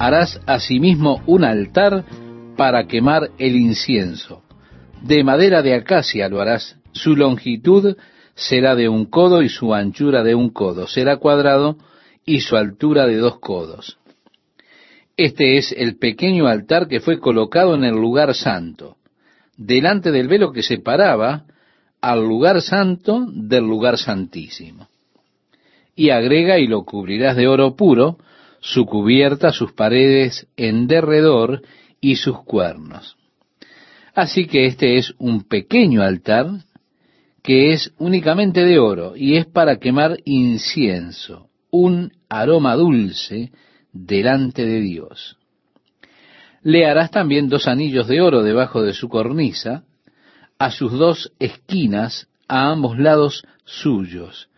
Harás asimismo un altar para quemar el incienso. De madera de acacia lo harás. Su longitud será de un codo y su anchura de un codo. Será cuadrado y su altura de dos codos. Este es el pequeño altar que fue colocado en el lugar santo, delante del velo que separaba al lugar santo del lugar santísimo. Y agrega y lo cubrirás de oro puro, su cubierta, sus paredes en derredor y sus cuernos. Así que este es un pequeño altar que es únicamente de oro y es para quemar incienso, un aroma dulce delante de Dios. Le harás también dos anillos de oro debajo de su cornisa, a sus dos esquinas, a ambos lados suyos,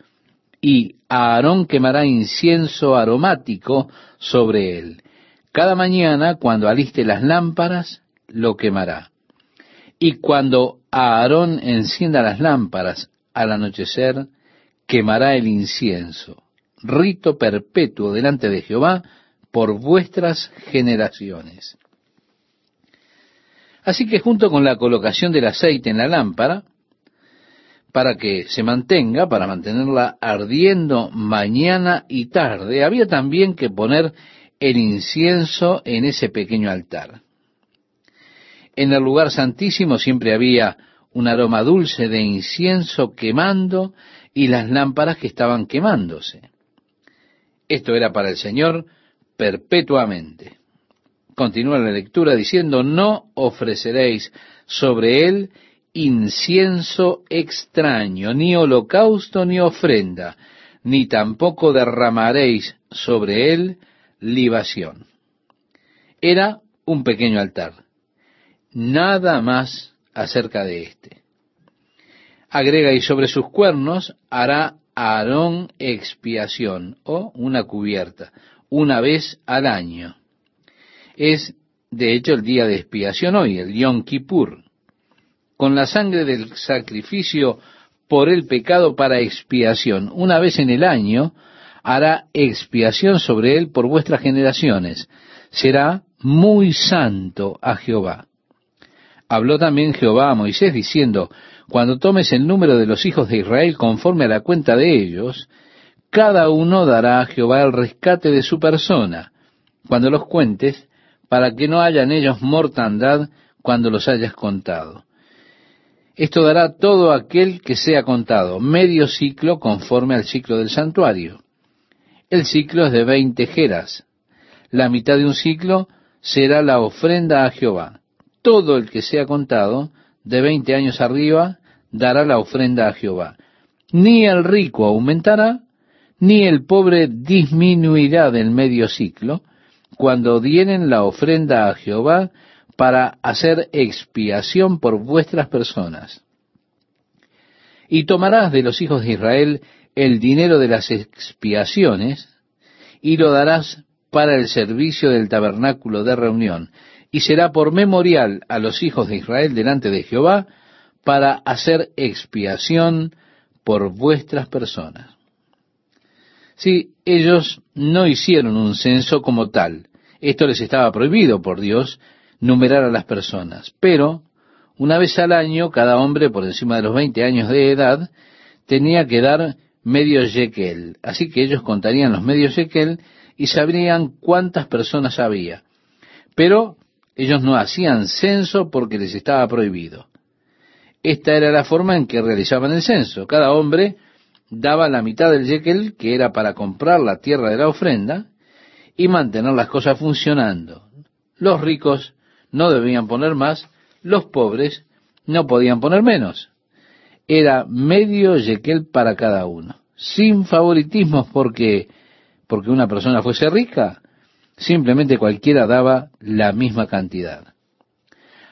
y Aarón quemará incienso aromático sobre él. Cada mañana, cuando aliste las lámparas, lo quemará. Y cuando Aarón encienda las lámparas al anochecer, quemará el incienso, rito perpetuo delante de Jehová por vuestras generaciones. Así que junto con la colocación del aceite en la lámpara, para que se mantenga, para mantenerla ardiendo mañana y tarde, había también que poner el incienso en ese pequeño altar. En el lugar santísimo siempre había un aroma dulce de incienso quemando y las lámparas que estaban quemándose. Esto era para el Señor perpetuamente. Continúa la lectura diciendo, no ofreceréis sobre él incienso extraño, ni holocausto ni ofrenda, ni tampoco derramaréis sobre él libación. Era un pequeño altar. Nada más acerca de éste. Agrega y sobre sus cuernos hará Aarón expiación o una cubierta, una vez al año. Es de hecho el día de expiación hoy, el Yom Kippur, con la sangre del sacrificio por el pecado para expiación. Una vez en el año hará expiación sobre él por vuestras generaciones. Será muy santo a Jehová. Habló también Jehová a Moisés diciendo, cuando tomes el número de los hijos de Israel conforme a la cuenta de ellos, cada uno dará a Jehová el rescate de su persona, cuando los cuentes, para que no haya en ellos mortandad cuando los hayas contado. Esto dará todo aquel que sea contado, medio ciclo conforme al ciclo del santuario. El ciclo es de veinte jeras. La mitad de un ciclo será la ofrenda a Jehová. Todo el que sea contado, de veinte años arriba, dará la ofrenda a Jehová. Ni el rico aumentará, ni el pobre disminuirá del medio ciclo, cuando dieren la ofrenda a Jehová para hacer expiación por vuestras personas. Y tomarás de los hijos de Israel el dinero de las expiaciones y lo darás para el servicio del tabernáculo de reunión, y será por memorial a los hijos de Israel delante de Jehová para hacer expiación por vuestras personas. Si ellos no hicieron un censo como tal, esto les estaba prohibido por Dios, numerar a las personas. Pero, una vez al año, cada hombre por encima de los 20 años de edad tenía que dar medio shekel. Así que ellos contarían los medios shekel y sabrían cuántas personas había. Pero ellos no hacían censo porque les estaba prohibido. Esta era la forma en que realizaban el censo. Cada hombre daba la mitad del shekel, que era para comprar la tierra de la ofrenda, y mantener las cosas funcionando. Los ricos no debían poner más, los pobres no podían poner menos. Era medio shekel para cada uno, sin favoritismos porque porque una persona fuese rica, simplemente cualquiera daba la misma cantidad.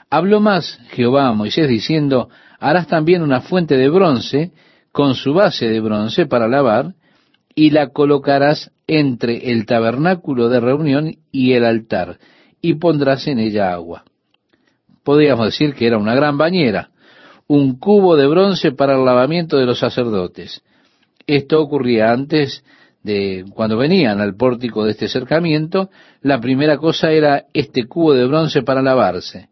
Habló más Jehová a Moisés diciendo, harás también una fuente de bronce con su base de bronce para lavar, y la colocarás entre el tabernáculo de reunión y el altar, y pondrás en ella agua. Podríamos decir que era una gran bañera, un cubo de bronce para el lavamiento de los sacerdotes. Esto ocurría antes de cuando venían al pórtico de este cercamiento, la primera cosa era este cubo de bronce para lavarse.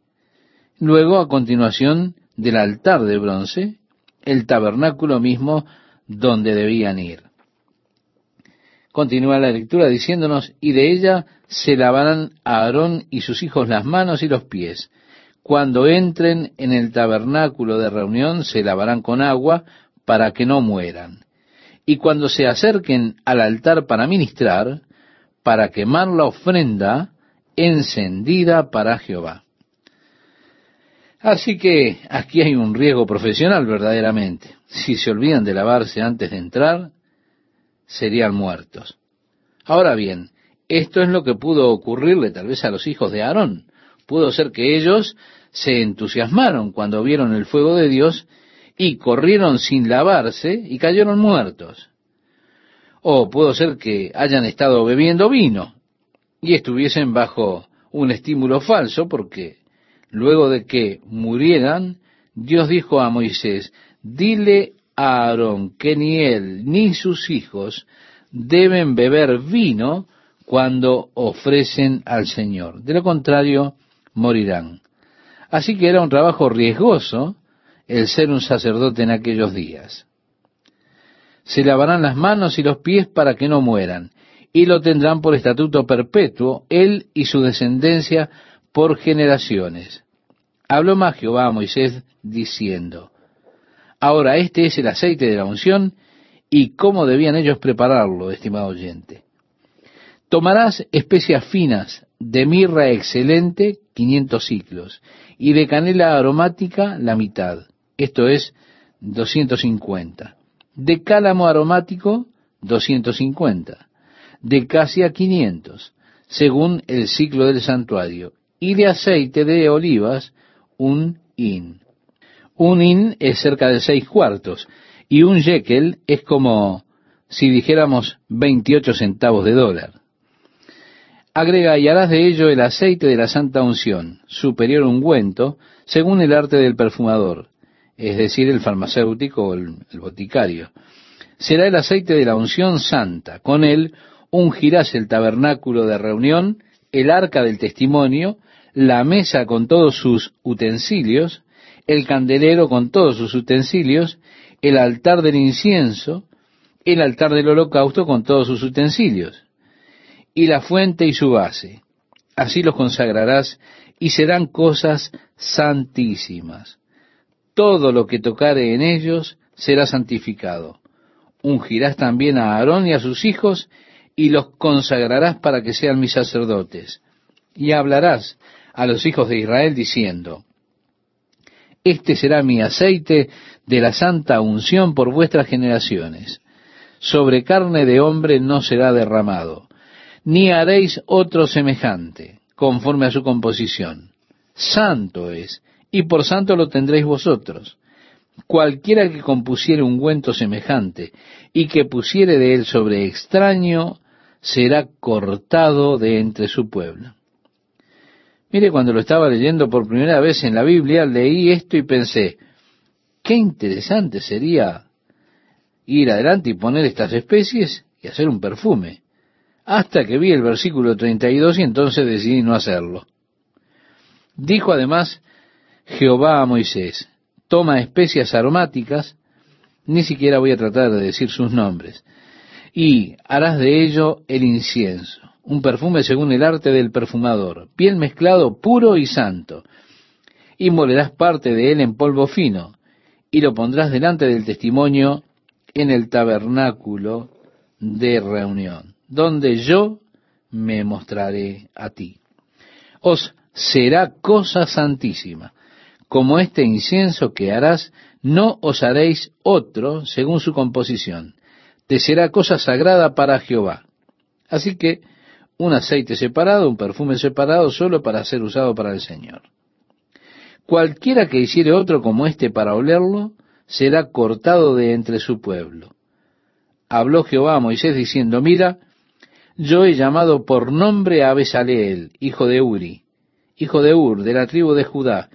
Luego, a continuación del altar de bronce, el tabernáculo mismo donde debían ir. Continúa la lectura diciéndonos, y de ella se lavarán a Aarón y sus hijos las manos y los pies. Cuando entren en el tabernáculo de reunión se lavarán con agua para que no mueran. Y cuando se acerquen al altar para ministrar, para quemar la ofrenda encendida para Jehová. Así que aquí hay un riesgo profesional verdaderamente. Si se olvidan de lavarse antes de entrar, serían muertos. Ahora bien, esto es lo que pudo ocurrirle tal vez a los hijos de Aarón. Pudo ser que ellos se entusiasmaron cuando vieron el fuego de Dios y corrieron sin lavarse y cayeron muertos. O pudo ser que hayan estado bebiendo vino y estuviesen bajo un estímulo falso porque luego de que murieran, Dios dijo a Moisés, dile a Aarón que ni él ni sus hijos deben beber vino cuando ofrecen al Señor. De lo contrario, morirán. Así que era un trabajo riesgoso el ser un sacerdote en aquellos días. Se lavarán las manos y los pies para que no mueran, y lo tendrán por estatuto perpetuo, él y su descendencia por generaciones. Habló más Jehová a Moisés diciendo, Ahora este es el aceite de la unción, y cómo debían ellos prepararlo, estimado oyente. Tomarás especias finas de mirra excelente, quinientos ciclos, y de canela aromática, la mitad, esto es 250. De cálamo aromático, 250. De casia, 500, según el ciclo del santuario. Y de aceite de olivas, un in. Un in es cerca de seis cuartos, y un shekel es como si dijéramos 28 centavos de dólar. Agrega y harás de ello el aceite de la santa unción, superior ungüento, según el arte del perfumador, es decir, el farmacéutico o el, boticario. Será el aceite de la unción santa. Con él ungirás el tabernáculo de reunión, el arca del testimonio, la mesa con todos sus utensilios, el candelero con todos sus utensilios, el altar del incienso, el altar del holocausto con todos sus utensilios y la fuente y su base. Así los consagrarás y serán cosas santísimas. Todo lo que tocare en ellos será santificado. Ungirás también a Aarón y a sus hijos y los consagrarás para que sean mis sacerdotes. Y hablarás a los hijos de Israel diciendo, Este será mi aceite de la santa unción por vuestras generaciones. Sobre carne de hombre no será derramado ni haréis otro semejante, conforme a su composición. Santo es, y por santo lo tendréis vosotros. Cualquiera que compusiere un ungüento semejante y que pusiere de él sobre extraño, será cortado de entre su pueblo. Mire, cuando lo estaba leyendo por primera vez en la Biblia, leí esto y pensé, qué interesante sería ir adelante y poner estas especies y hacer un perfume hasta que vi el versículo 32 y entonces decidí no hacerlo. Dijo además Jehová a Moisés, toma especias aromáticas, ni siquiera voy a tratar de decir sus nombres, y harás de ello el incienso, un perfume según el arte del perfumador, piel mezclado puro y santo, y molerás parte de él en polvo fino, y lo pondrás delante del testimonio en el tabernáculo de reunión donde yo me mostraré a ti. Os será cosa santísima. Como este incienso que harás, no os haréis otro según su composición. Te será cosa sagrada para Jehová. Así que un aceite separado, un perfume separado, solo para ser usado para el Señor. Cualquiera que hiciere otro como este para olerlo, será cortado de entre su pueblo. Habló Jehová a Moisés diciendo, mira, yo he llamado por nombre a Besaleel, hijo de Uri, hijo de Ur, de la tribu de Judá,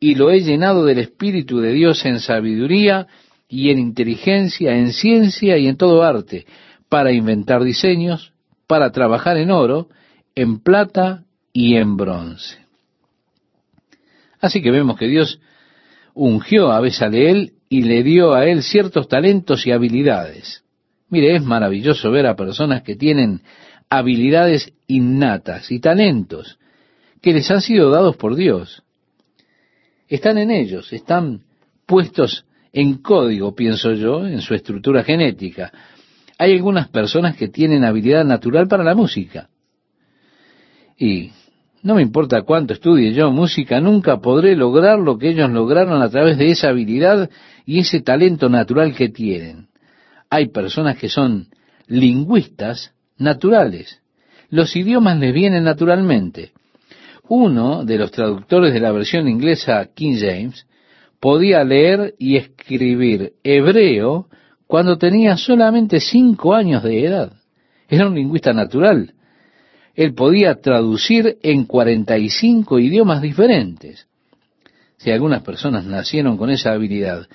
y lo he llenado del Espíritu de Dios en sabiduría y en inteligencia, en ciencia y en todo arte, para inventar diseños, para trabajar en oro, en plata y en bronce. Así que vemos que Dios ungió a Besaleel y le dio a él ciertos talentos y habilidades. Mire, es maravilloso ver a personas que tienen habilidades innatas y talentos que les han sido dados por Dios. Están en ellos, están puestos en código, pienso yo, en su estructura genética. Hay algunas personas que tienen habilidad natural para la música. Y no me importa cuánto estudie yo música, nunca podré lograr lo que ellos lograron a través de esa habilidad y ese talento natural que tienen. Hay personas que son lingüistas naturales. Los idiomas les vienen naturalmente. Uno de los traductores de la versión inglesa King James podía leer y escribir hebreo cuando tenía solamente cinco años de edad. Era un lingüista natural. Él podía traducir en 45 idiomas diferentes. Si algunas personas nacieron con esa habilidad,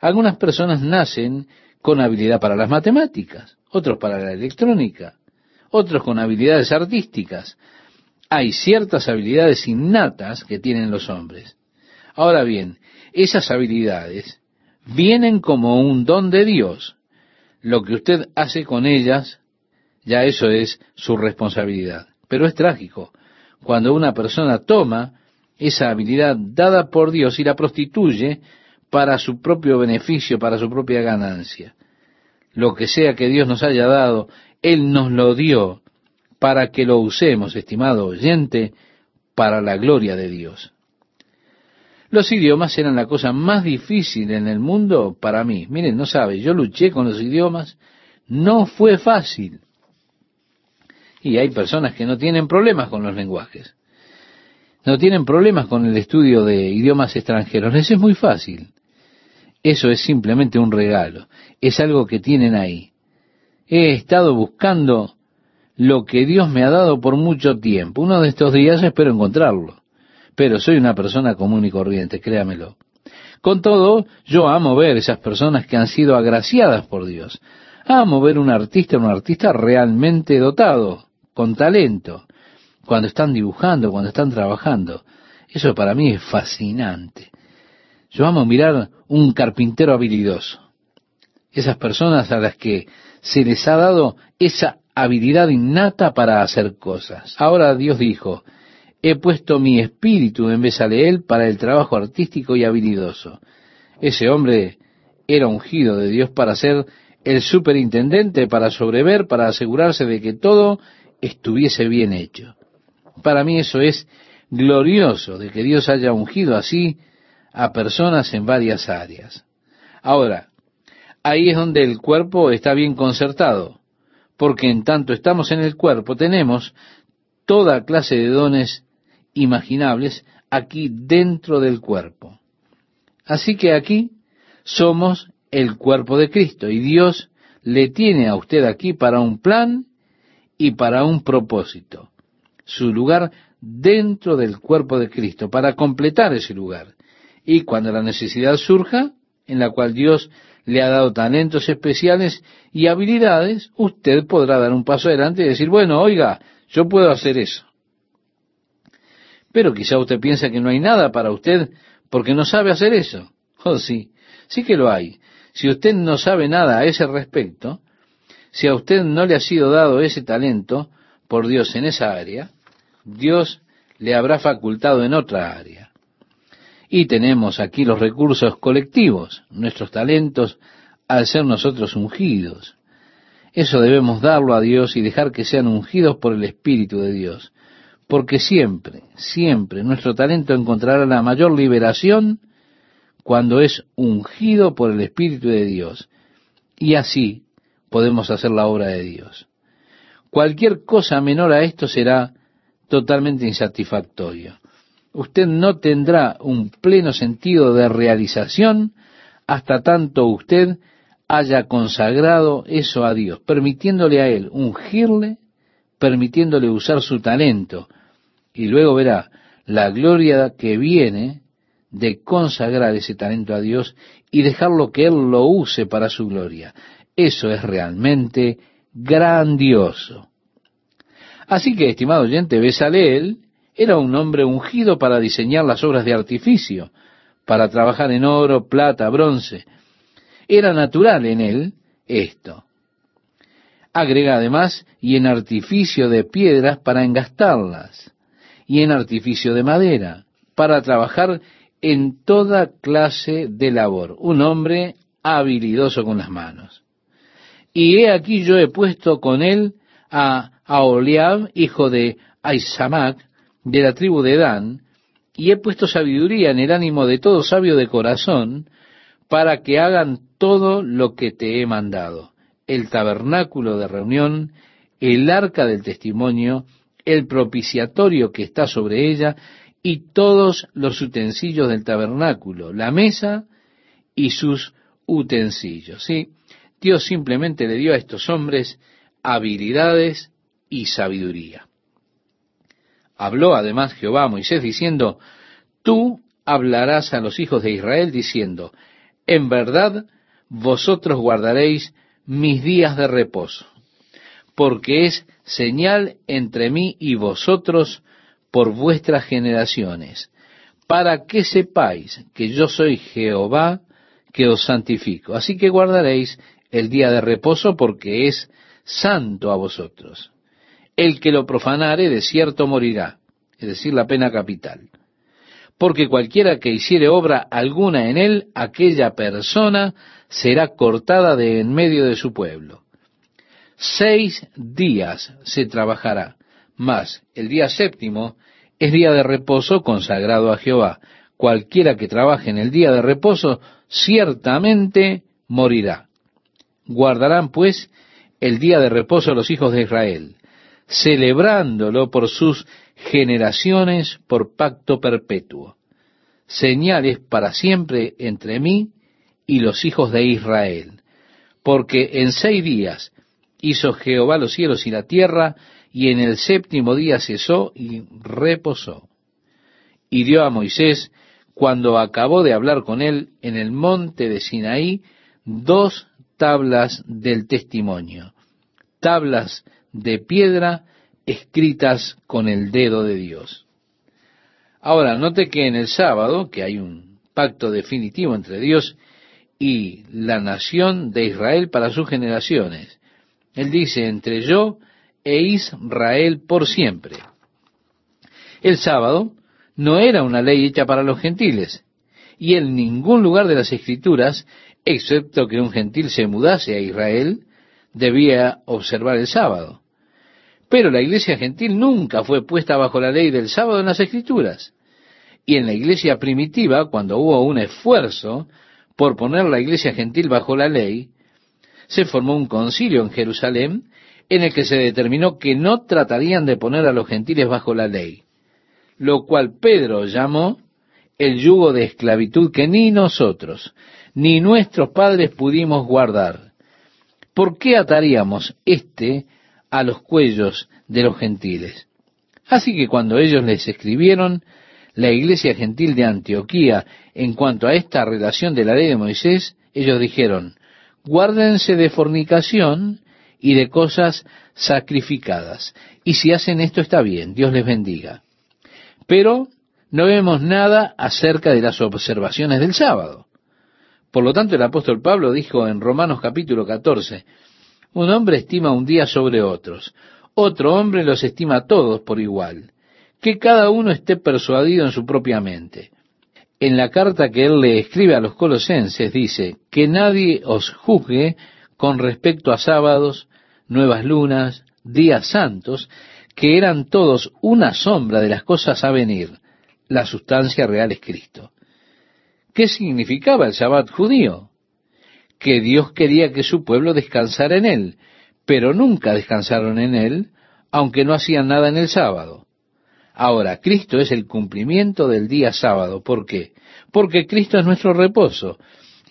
algunas personas nacen con habilidad para las matemáticas, otros para la electrónica, otros con habilidades artísticas. Hay ciertas habilidades innatas que tienen los hombres. Ahora bien, esas habilidades vienen como un don de Dios. Lo que usted hace con ellas, ya eso es su responsabilidad. Pero es trágico cuando una persona toma esa habilidad dada por Dios y la prostituye para su propio beneficio, para su propia ganancia. Lo que sea que Dios nos haya dado, Él nos lo dio para que lo usemos, estimado oyente, para la gloria de Dios. Los idiomas eran la cosa más difícil en el mundo para mí. Miren, no sabe, yo luché con los idiomas, no fue fácil. Y hay personas que no tienen problemas con los lenguajes. No tienen problemas con el estudio de idiomas extranjeros. Les es muy fácil. Eso es simplemente un regalo. Es algo que tienen ahí. He estado buscando lo que Dios me ha dado por mucho tiempo. Uno de estos días espero encontrarlo pero soy una persona común y corriente, créamelo. Con todo, yo amo ver esas personas que han sido agraciadas por Dios. Amo ver un artista, un artista realmente dotado, con talento, cuando están dibujando, cuando están trabajando. Eso para mí es fascinante. Yo amo mirar un carpintero habilidoso. Esas personas a las que se les ha dado esa habilidad innata para hacer cosas. Ahora Dios dijo, he puesto mi espíritu en él para el trabajo artístico y habilidoso. Ese hombre era ungido de Dios para ser el superintendente, para sobrever, para asegurarse de que todo estuviese bien hecho. Para mí eso es glorioso, de que Dios haya ungido así a personas en varias áreas. Ahora, ahí es donde el cuerpo está bien concertado, porque en tanto estamos en el cuerpo tenemos toda clase de dones imaginables aquí dentro del cuerpo. Así que aquí somos el cuerpo de Cristo y Dios le tiene a usted aquí para un plan y para un propósito. Su lugar dentro del cuerpo de Cristo, para completar ese lugar. Y cuando la necesidad surja, en la cual Dios le ha dado talentos especiales y habilidades, usted podrá dar un paso adelante y decir, bueno, oiga, yo puedo hacer eso. Pero quizá usted piensa que no hay nada para usted porque no sabe hacer eso. Oh, sí, sí que lo hay. Si usted no sabe nada a ese respecto, si a usted no le ha sido dado ese talento por Dios en esa área, Dios le habrá facultado en otra área. Y tenemos aquí los recursos colectivos, nuestros talentos al ser nosotros ungidos. Eso debemos darlo a Dios y dejar que sean ungidos por el Espíritu de Dios porque siempre, siempre nuestro talento encontrará la mayor liberación cuando es ungido por el Espíritu de Dios. Y así podemos hacer la obra de Dios. Cualquier cosa menor a esto será totalmente insatisfactorio. Usted no tendrá un pleno sentido de realización hasta tanto usted haya consagrado eso a Dios, permitiéndole a Él ungirle, permitiéndole usar su talento, y luego verá la gloria que viene de consagrar ese talento a Dios y dejarlo que Él lo use para su gloria. Eso es realmente grandioso. Así que, estimado oyente, Besaleel era un hombre ungido para diseñar las obras de artificio, para trabajar en oro, plata, bronce. Era natural en él esto. Agrega además, y en artificio de piedras para engastarlas, y en artificio de madera, para trabajar en toda clase de labor. Un hombre habilidoso con las manos. Y he aquí yo he puesto con él a Aholiab, hijo de Aisamac, de la tribu de Dan, y he puesto sabiduría en el ánimo de todo sabio de corazón, para que hagan todo lo que te he mandado. El tabernáculo de reunión, el arca del testimonio, el propiciatorio que está sobre ella, y todos los utensilios del tabernáculo, la mesa y sus utensilios. ¿sí? Dios simplemente le dio a estos hombres habilidades y sabiduría. Habló además Jehová a Moisés diciendo, Tú hablarás a los hijos de Israel diciendo, En verdad vosotros guardaréis mis días de reposo, porque es señal entre mí y vosotros por vuestras generaciones, para que sepáis que yo soy Jehová que os santifico. Así que guardaréis el día de reposo porque es santo a vosotros. El que lo profanare de cierto morirá, es decir, la pena capital. Porque cualquiera que hiciere obra alguna en él, aquella persona será cortada de en medio de su pueblo. Seis días se trabajará, mas el día séptimo es día de reposo consagrado a Jehová. Cualquiera que trabaje en el día de reposo ciertamente morirá. Guardarán pues el día de reposo los hijos de Israel, celebrándolo por sus generaciones por pacto perpetuo. Señales para siempre entre mí y los hijos de Israel. Porque en seis días hizo Jehová los cielos y la tierra, y en el séptimo día cesó y reposó. Y dio a Moisés, cuando acabó de hablar con él en el monte de Sinaí, dos tablas del testimonio, tablas de piedra escritas con el dedo de Dios. Ahora, note que en el sábado, que hay un pacto definitivo entre Dios y la nación de Israel para sus generaciones. Él dice, entre yo e Israel por siempre. El sábado no era una ley hecha para los gentiles, y en ningún lugar de las escrituras, excepto que un gentil se mudase a Israel, debía observar el sábado. Pero la iglesia gentil nunca fue puesta bajo la ley del sábado en las escrituras. Y en la iglesia primitiva, cuando hubo un esfuerzo por poner la iglesia gentil bajo la ley, se formó un concilio en Jerusalén en el que se determinó que no tratarían de poner a los gentiles bajo la ley, lo cual Pedro llamó el yugo de esclavitud que ni nosotros, ni nuestros padres pudimos guardar. ¿Por qué ataríamos este a los cuellos de los gentiles? Así que cuando ellos les escribieron, la iglesia gentil de Antioquía, en cuanto a esta relación de la ley de Moisés, ellos dijeron, guárdense de fornicación y de cosas sacrificadas. Y si hacen esto está bien, Dios les bendiga. Pero no vemos nada acerca de las observaciones del sábado. Por lo tanto, el apóstol Pablo dijo en Romanos capítulo 14, un hombre estima un día sobre otros, otro hombre los estima todos por igual, que cada uno esté persuadido en su propia mente. En la carta que él le escribe a los colosenses dice, que nadie os juzgue con respecto a sábados, nuevas lunas, días santos, que eran todos una sombra de las cosas a venir. La sustancia real es Cristo. ¿Qué significaba el sabbat judío? Que Dios quería que su pueblo descansara en él, pero nunca descansaron en él, aunque no hacían nada en el sábado. Ahora, Cristo es el cumplimiento del día sábado. ¿Por qué? Porque Cristo es nuestro reposo.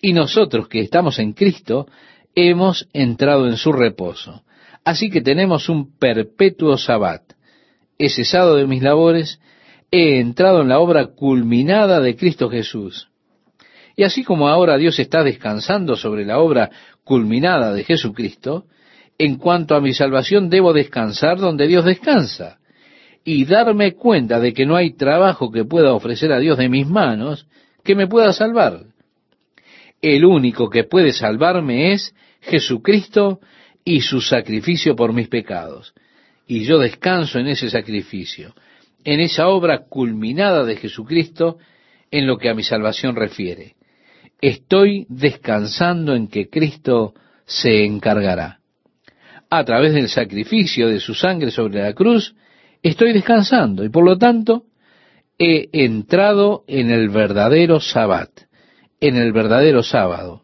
Y nosotros que estamos en Cristo, hemos entrado en su reposo. Así que tenemos un perpetuo sabbat. He cesado de mis labores, he entrado en la obra culminada de Cristo Jesús. Y así como ahora Dios está descansando sobre la obra culminada de Jesucristo, En cuanto a mi salvación, debo descansar donde Dios descansa y darme cuenta de que no hay trabajo que pueda ofrecer a Dios de mis manos que me pueda salvar. El único que puede salvarme es Jesucristo y su sacrificio por mis pecados. Y yo descanso en ese sacrificio, en esa obra culminada de Jesucristo en lo que a mi salvación refiere. Estoy descansando en que Cristo se encargará. A través del sacrificio de su sangre sobre la cruz, estoy descansando y por lo tanto he entrado en el verdadero sabbat, en el verdadero sábado,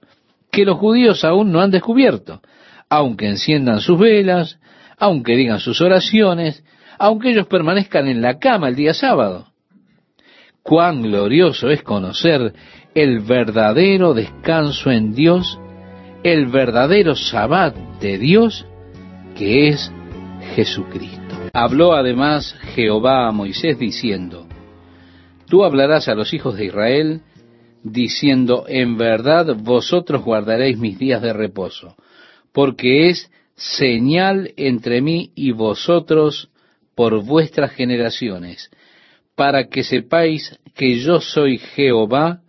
que los judíos aún no han descubierto, aunque enciendan sus velas, aunque digan sus oraciones, aunque ellos permanezcan en la cama el día sábado. Cuán glorioso es conocer el verdadero descanso en Dios, el verdadero sabbat de Dios, que es Jesucristo. Habló además Jehová a Moisés diciendo, Tú hablarás a los hijos de Israel, diciendo, En verdad vosotros guardaréis mis días de reposo, porque es señal entre mí y vosotros por vuestras generaciones, para que sepáis que yo soy Jehová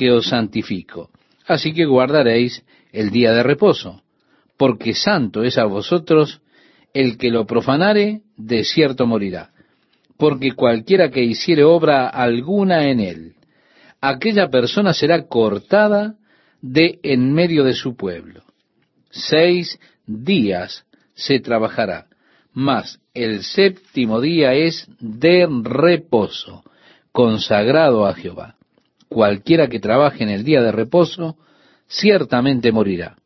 que os santifico. Así que guardaréis el día de reposo, porque santo es a vosotros el que lo profanare, de cierto morirá. Porque cualquiera que hiciere obra alguna en él, aquella persona será cortada de en medio de su pueblo. Seis días se trabajará, mas el séptimo día es de reposo, consagrado a Jehová. Cualquiera que trabaje en el día de reposo, ciertamente morirá.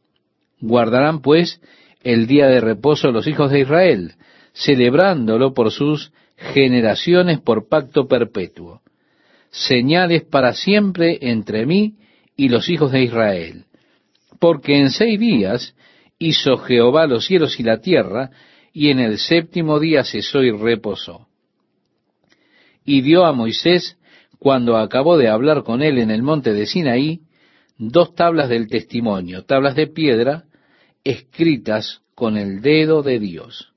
Guardarán pues el día de reposo los hijos de Israel, celebrándolo por sus generaciones por pacto perpetuo. Señales para siempre entre mí y los hijos de Israel. Porque en seis días hizo Jehová los cielos y la tierra, y en el séptimo día cesó y reposó. Y dio a Moisés, cuando acabó de hablar con él en el monte de Sinaí, dos tablas del testimonio, tablas de piedra, escritas con el dedo de Dios.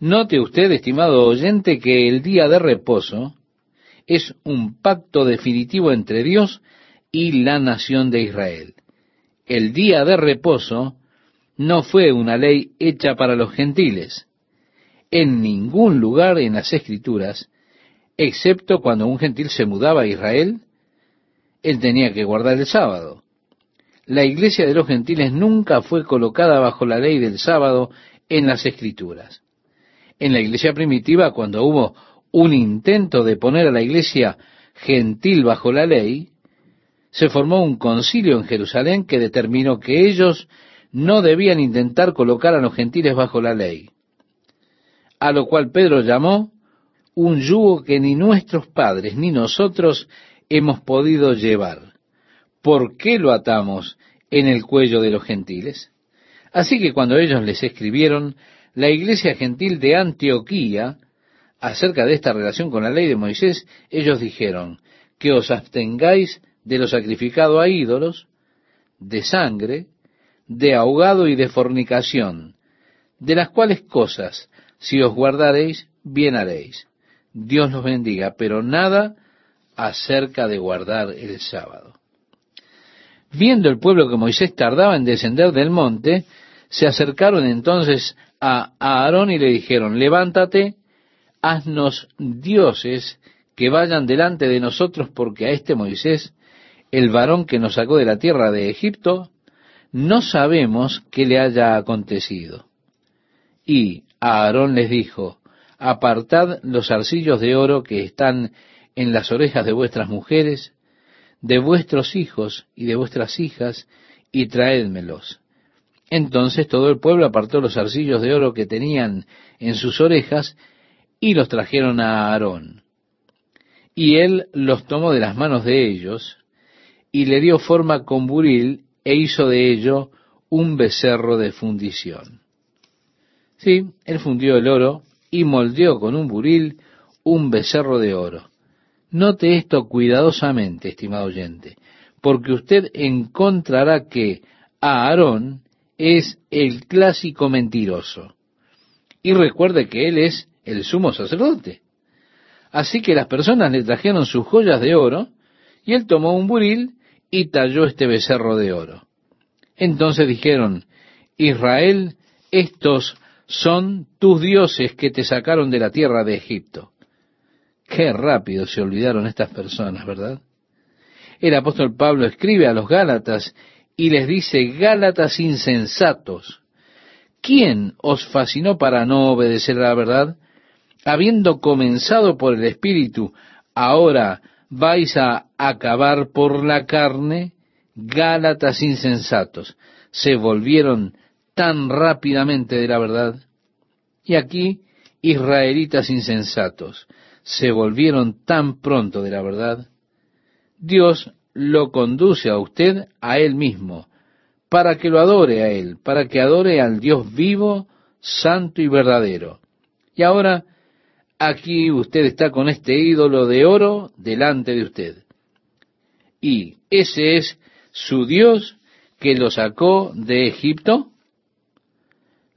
Note usted, estimado oyente, que el día de reposo es un pacto definitivo entre Dios y la nación de Israel. El día de reposo no fue una ley hecha para los gentiles. En ningún lugar en las escrituras, excepto cuando un gentil se mudaba a Israel, él tenía que guardar el sábado la iglesia de los gentiles nunca fue colocada bajo la ley del sábado en las escrituras. En la iglesia primitiva, cuando hubo un intento de poner a la iglesia gentil bajo la ley, se formó un concilio en Jerusalén que determinó que ellos no debían intentar colocar a los gentiles bajo la ley. A lo cual Pedro llamó un yugo que ni nuestros padres ni nosotros hemos podido llevar. ¿por qué lo atamos en el cuello de los gentiles? Así que cuando ellos les escribieron, la iglesia gentil de Antioquía, acerca de esta relación con la ley de Moisés, ellos dijeron, que os abstengáis de lo sacrificado a ídolos, de sangre, de ahogado y de fornicación, de las cuales cosas, si os guardaréis, bien haréis. Dios los bendiga, pero nada acerca de guardar el sábado. Viendo el pueblo que Moisés tardaba en descender del monte, se acercaron entonces a Aarón y le dijeron, levántate, haznos dioses que vayan delante de nosotros, porque a este Moisés, el varón que nos sacó de la tierra de Egipto, no sabemos qué le haya acontecido. Y Aarón les dijo, apartad los arcillos de oro que están en las orejas de vuestras mujeres, de vuestros hijos y de vuestras hijas, y traédmelos. Entonces todo el pueblo apartó los arcillos de oro que tenían en sus orejas, y los trajeron a Aarón. Y él los tomó de las manos de ellos, y le dio forma con buril, e hizo de ello un becerro de fundición. Sí, él fundió el oro y moldeó con un buril un becerro de oro. Note esto cuidadosamente, estimado oyente, porque usted encontrará que Aarón es el clásico mentiroso. Y recuerde que él es el sumo sacerdote. Así que las personas le trajeron sus joyas de oro, y él tomó un buril y talló este becerro de oro. Entonces dijeron, Israel, estos son tus dioses que te sacaron de la tierra de Egipto. Qué rápido se olvidaron estas personas, ¿verdad? El apóstol Pablo escribe a los Gálatas y les dice, Gálatas insensatos, ¿quién os fascinó para no obedecer a la verdad? Habiendo comenzado por el Espíritu, ahora vais a acabar por la carne, Gálatas insensatos, se volvieron tan rápidamente de la verdad. Y aquí, israelitas insensatos, se volvieron tan pronto de la verdad. Dios lo conduce a usted a Él mismo, para que lo adore a Él, para que adore al Dios vivo, santo y verdadero. Y ahora, aquí usted está con este ídolo de oro delante de usted. Y ese es su Dios que lo sacó de Egipto.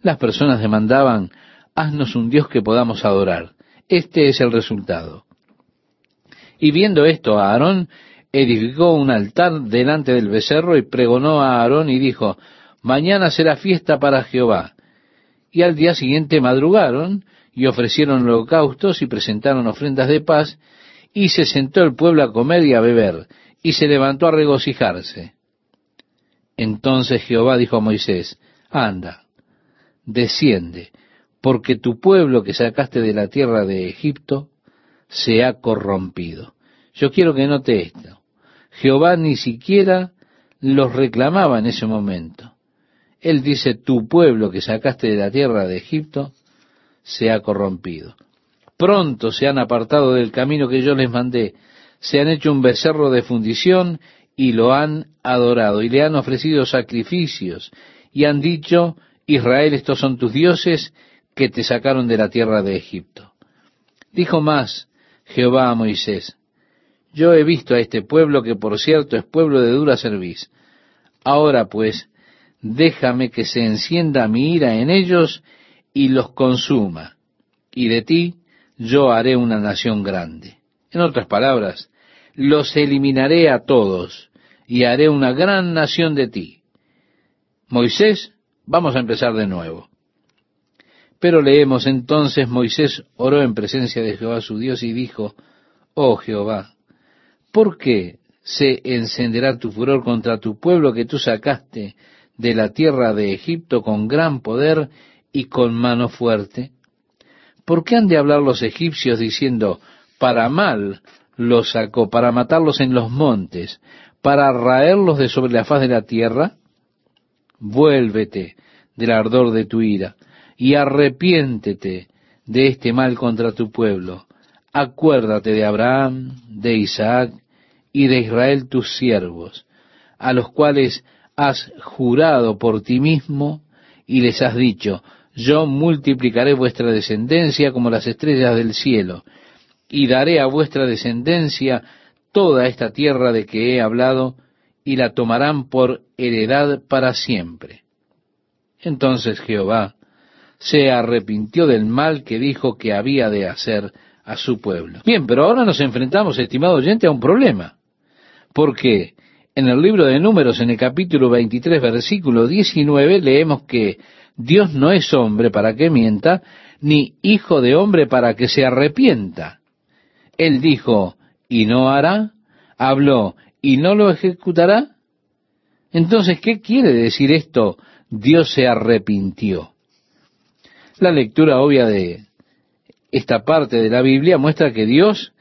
Las personas demandaban, haznos un Dios que podamos adorar. Este es el resultado. Y viendo esto, Aarón edificó un altar delante del becerro y pregonó a Aarón y dijo, mañana será fiesta para Jehová. Y al día siguiente madrugaron y ofrecieron holocaustos y presentaron ofrendas de paz, y se sentó el pueblo a comer y a beber, y se levantó a regocijarse. Entonces Jehová dijo a Moisés, anda, desciende, porque tu pueblo que sacaste de la tierra de Egipto se ha corrompido. Yo quiero que note esto. Jehová ni siquiera los reclamaba en ese momento. Él dice, tu pueblo que sacaste de la tierra de Egipto se ha corrompido. Pronto se han apartado del camino que yo les mandé, se han hecho un becerro de fundición y lo han adorado y le han ofrecido sacrificios y han dicho, Israel, estos son tus dioses que te sacaron de la tierra de Egipto. Dijo más Jehová a Moisés, yo he visto a este pueblo que por cierto es pueblo de dura cerviz. Ahora pues, déjame que se encienda mi ira en ellos y los consuma, y de ti yo haré una nación grande. En otras palabras, los eliminaré a todos y haré una gran nación de ti. Moisés, vamos a empezar de nuevo. Pero leemos entonces, Moisés oró en presencia de Jehová su Dios y dijo, Oh Jehová, ¿por qué se encenderá tu furor contra tu pueblo que tú sacaste de la tierra de Egipto con gran poder y con mano fuerte? ¿Por qué han de hablar los egipcios diciendo, para mal los sacó, para matarlos en los montes, para raerlos de sobre la faz de la tierra? Vuélvete del ardor de tu ira y arrepiéntete de este mal contra tu pueblo. Acuérdate de Abraham, de Isaac y de Israel tus siervos, a los cuales has jurado por ti mismo y les has dicho, yo multiplicaré vuestra descendencia como las estrellas del cielo, y daré a vuestra descendencia toda esta tierra de que he hablado, y la tomarán por heredad para siempre. Entonces Jehová se arrepintió del mal que dijo que había de hacer a su pueblo. Bien, pero ahora nos enfrentamos, estimado oyente, a un problema. Porque en el libro de Números, en el capítulo 23, versículo 19, leemos que Dios no es hombre para que mienta, ni hijo de hombre para que se arrepienta. Él dijo, y no hará, habló, y no lo ejecutará. Entonces, ¿qué quiere decir esto? Dios se arrepintió. La lectura obvia de esta parte de la Biblia muestra que Dios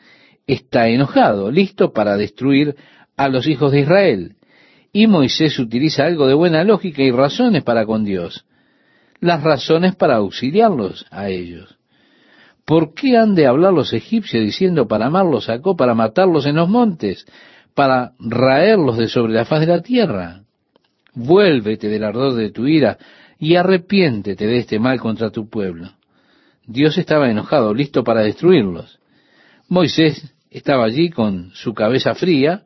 está enojado, listo para destruir a los hijos de Israel. Y Moisés utiliza algo de buena lógica y razones para con Dios las razones para auxiliarlos a ellos. ¿Por qué han de hablar los egipcios diciendo para amarlos sacó, para matarlos en los montes, para raerlos de sobre la faz de la tierra? Vuélvete del ardor de tu ira y arrepiéntete de este mal contra tu pueblo. Dios estaba enojado, listo para destruirlos. Moisés estaba allí con su cabeza fría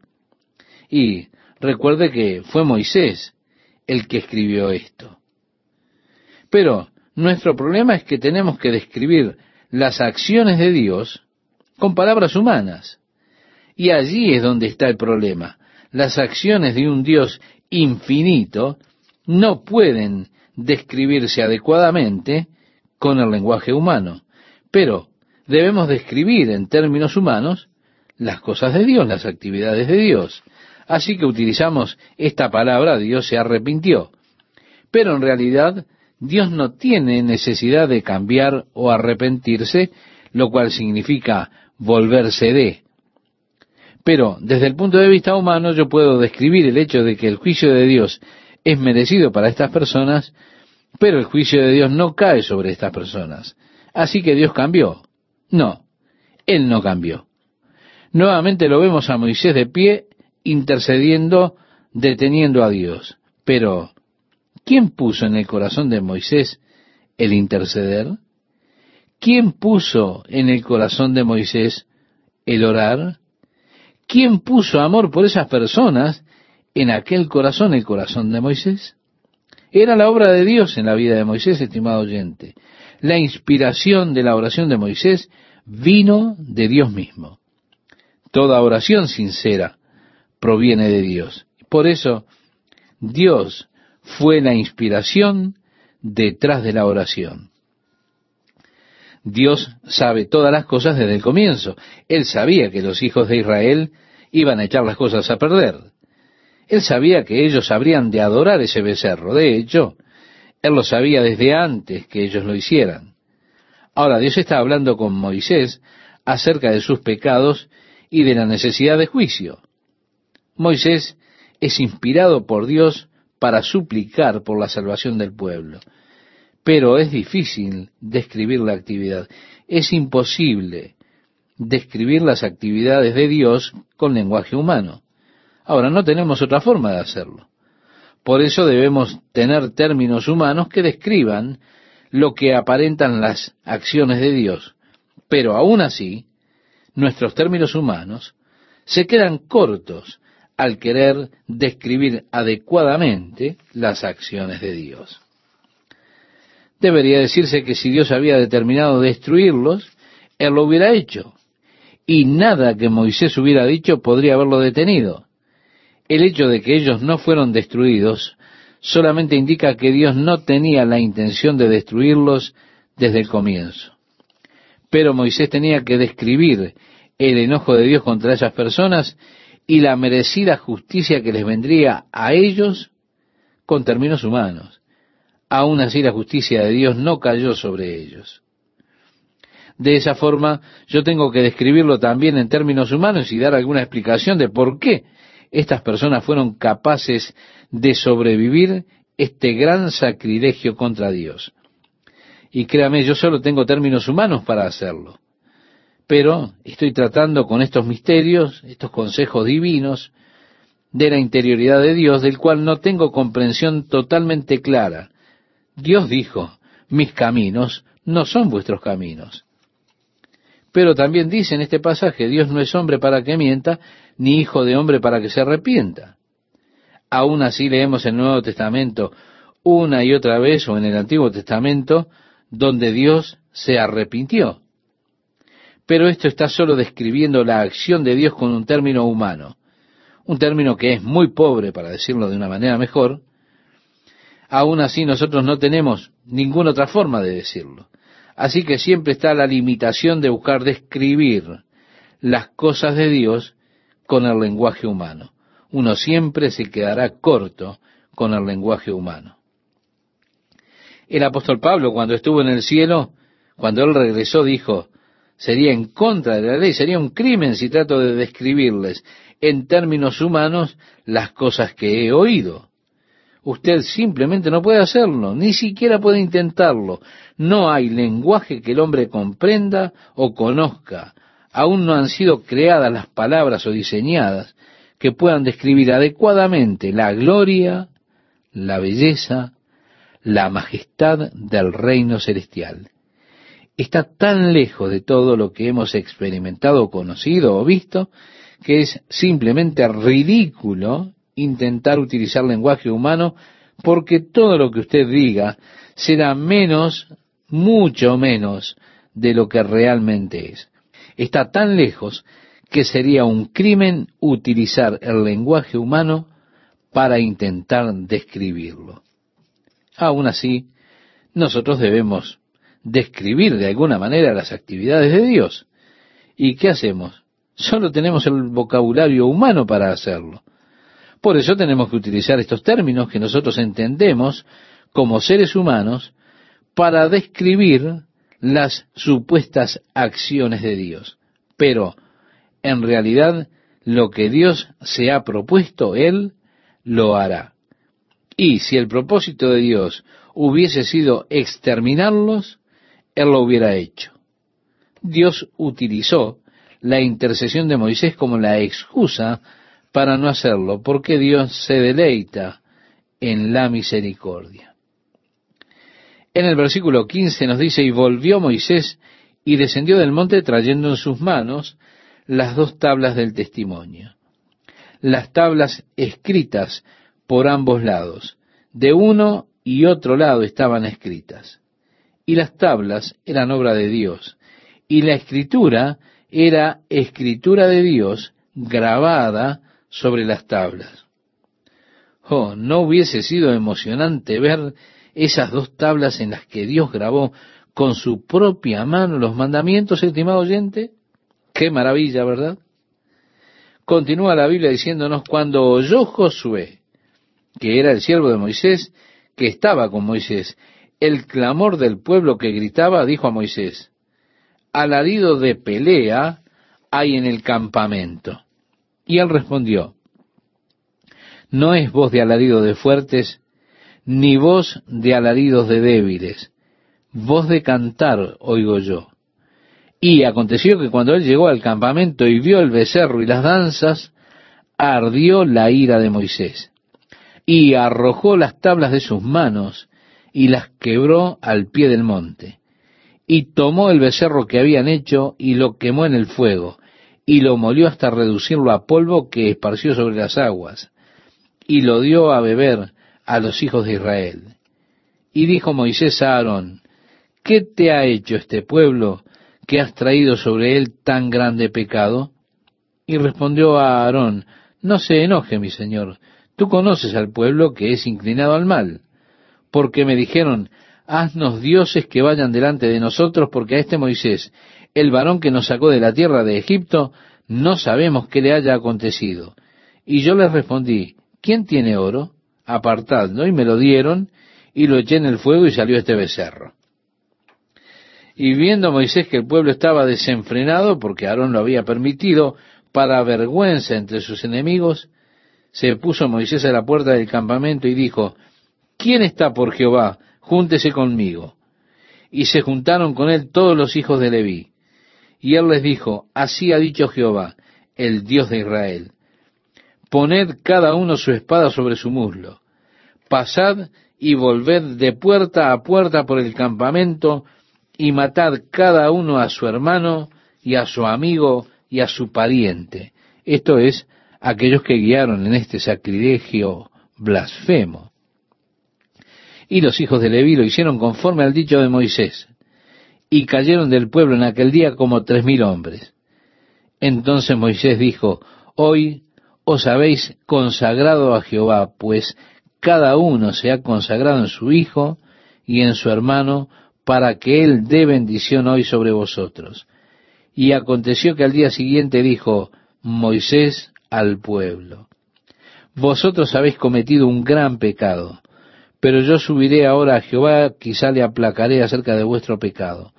y recuerde que fue Moisés el que escribió esto. Pero nuestro problema es que tenemos que describir las acciones de Dios con palabras humanas. Y allí es donde está el problema. Las acciones de un Dios infinito no pueden describirse adecuadamente con el lenguaje humano, pero debemos describir en términos humanos las cosas de Dios, las actividades de Dios. Así que utilizamos esta palabra, Dios se arrepintió. Pero en realidad Dios no tiene necesidad de cambiar o arrepentirse, lo cual significa volverse de. Pero desde el punto de vista humano yo puedo describir el hecho de que el juicio de Dios es merecido para estas personas, pero el juicio de Dios no cae sobre estas personas. Así que Dios cambió. No, Él no cambió. Nuevamente lo vemos a Moisés de pie, intercediendo, deteniendo a Dios. Pero, ¿quién puso en el corazón de Moisés el interceder? ¿Quién puso en el corazón de Moisés el orar? ¿Quién puso amor por esas personas en aquel corazón, el corazón de Moisés? Era la obra de Dios en la vida de Moisés, estimado oyente. La inspiración de la oración de Moisés vino de Dios mismo. Toda oración sincera proviene de Dios. Por eso, Dios fue la inspiración detrás de la oración. Dios sabe todas las cosas desde el comienzo. Él sabía que los hijos de Israel iban a echar las cosas a perder. Él sabía que ellos habrían de adorar ese becerro. De hecho, Él lo sabía desde antes que ellos lo hicieran. Ahora, Dios está hablando con Moisés acerca de sus pecados y de la necesidad de juicio. Moisés es inspirado por Dios para suplicar por la salvación del pueblo. Pero es difícil describir la actividad. Es imposible describir las actividades de Dios con lenguaje humano. Ahora, no tenemos otra forma de hacerlo. Por eso debemos tener términos humanos que describan lo que aparentan las acciones de Dios. Pero aún así, nuestros términos humanos se quedan cortos al querer describir adecuadamente las acciones de Dios. Debería decirse que si Dios había determinado destruirlos, Él lo hubiera hecho, y nada que Moisés hubiera dicho podría haberlo detenido. El hecho de que ellos no fueron destruidos solamente indica que Dios no tenía la intención de destruirlos desde el comienzo. Pero Moisés tenía que describir el enojo de Dios contra esas personas y la merecida justicia que les vendría a ellos con términos humanos. Aún así la justicia de Dios no cayó sobre ellos. De esa forma yo tengo que describirlo también en términos humanos y dar alguna explicación de por qué estas personas fueron capaces de sobrevivir este gran sacrilegio contra Dios. Y créame, yo solo tengo términos humanos para hacerlo. Pero estoy tratando con estos misterios, estos consejos divinos, de la interioridad de Dios, del cual no tengo comprensión totalmente clara. Dios dijo, mis caminos no son vuestros caminos. Pero también dice en este pasaje, Dios no es hombre para que mienta, ni hijo de hombre para que se arrepienta. Aún así leemos en el Nuevo Testamento una y otra vez, o en el Antiguo Testamento, donde Dios se arrepintió. Pero esto está solo describiendo la acción de Dios con un término humano, un término que es muy pobre, para decirlo de una manera mejor. Aún así nosotros no tenemos ninguna otra forma de decirlo. Así que siempre está la limitación de buscar describir las cosas de Dios con el lenguaje humano. Uno siempre se quedará corto con el lenguaje humano. El apóstol Pablo, cuando estuvo en el cielo, cuando él regresó, dijo, sería en contra de la ley, sería un crimen si trato de describirles en términos humanos las cosas que he oído. Usted simplemente no puede hacerlo, ni siquiera puede intentarlo. No hay lenguaje que el hombre comprenda o conozca aún no han sido creadas las palabras o diseñadas que puedan describir adecuadamente la gloria, la belleza, la majestad del reino celestial. Está tan lejos de todo lo que hemos experimentado, conocido o visto, que es simplemente ridículo intentar utilizar lenguaje humano porque todo lo que usted diga será menos, mucho menos de lo que realmente es. Está tan lejos que sería un crimen utilizar el lenguaje humano para intentar describirlo. Aún así, nosotros debemos describir de alguna manera las actividades de Dios. ¿Y qué hacemos? Solo tenemos el vocabulario humano para hacerlo. Por eso tenemos que utilizar estos términos que nosotros entendemos como seres humanos para describir las supuestas acciones de Dios. Pero, en realidad, lo que Dios se ha propuesto, Él lo hará. Y si el propósito de Dios hubiese sido exterminarlos, Él lo hubiera hecho. Dios utilizó la intercesión de Moisés como la excusa para no hacerlo, porque Dios se deleita en la misericordia. En el versículo 15 nos dice, y volvió Moisés y descendió del monte trayendo en sus manos las dos tablas del testimonio. Las tablas escritas por ambos lados. De uno y otro lado estaban escritas. Y las tablas eran obra de Dios. Y la escritura era escritura de Dios grabada sobre las tablas. Oh, ¿no hubiese sido emocionante ver esas dos tablas en las que Dios grabó con su propia mano los mandamientos, estimado oyente? Qué maravilla, ¿verdad? Continúa la Biblia diciéndonos, cuando oyó Josué, que era el siervo de Moisés, que estaba con Moisés, el clamor del pueblo que gritaba, dijo a Moisés, alarido de pelea hay en el campamento. Y él respondió, no es voz de alarido de fuertes, ni voz de alaridos de débiles, voz de cantar oigo yo. Y aconteció que cuando él llegó al campamento y vio el becerro y las danzas, ardió la ira de Moisés, y arrojó las tablas de sus manos y las quebró al pie del monte, y tomó el becerro que habían hecho y lo quemó en el fuego, y lo molió hasta reducirlo a polvo que esparció sobre las aguas, y lo dio a beber a los hijos de Israel. Y dijo Moisés a Aarón, ¿qué te ha hecho este pueblo que has traído sobre él tan grande pecado? Y respondió a Aarón, no se enoje, mi señor, tú conoces al pueblo que es inclinado al mal, porque me dijeron, haznos dioses que vayan delante de nosotros, porque a este Moisés el varón que nos sacó de la tierra de Egipto, no sabemos qué le haya acontecido. Y yo les respondí, ¿quién tiene oro? Apartadlo. Y me lo dieron, y lo eché en el fuego y salió este becerro. Y viendo Moisés que el pueblo estaba desenfrenado, porque Aarón lo había permitido, para vergüenza entre sus enemigos, se puso Moisés a la puerta del campamento y dijo, ¿quién está por Jehová? Júntese conmigo. Y se juntaron con él todos los hijos de Leví. Y él les dijo, así ha dicho Jehová, el Dios de Israel, poned cada uno su espada sobre su muslo, pasad y volved de puerta a puerta por el campamento, y matad cada uno a su hermano y a su amigo y a su pariente. Esto es, aquellos que guiaron en este sacrilegio blasfemo. Y los hijos de Leví lo hicieron conforme al dicho de Moisés y cayeron del pueblo en aquel día como tres mil hombres. Entonces Moisés dijo, Hoy os habéis consagrado a Jehová, pues cada uno se ha consagrado en su hijo y en su hermano, para que él dé bendición hoy sobre vosotros. Y aconteció que al día siguiente dijo Moisés al pueblo, Vosotros habéis cometido un gran pecado, pero yo subiré ahora a Jehová, quizá le aplacaré acerca de vuestro pecado.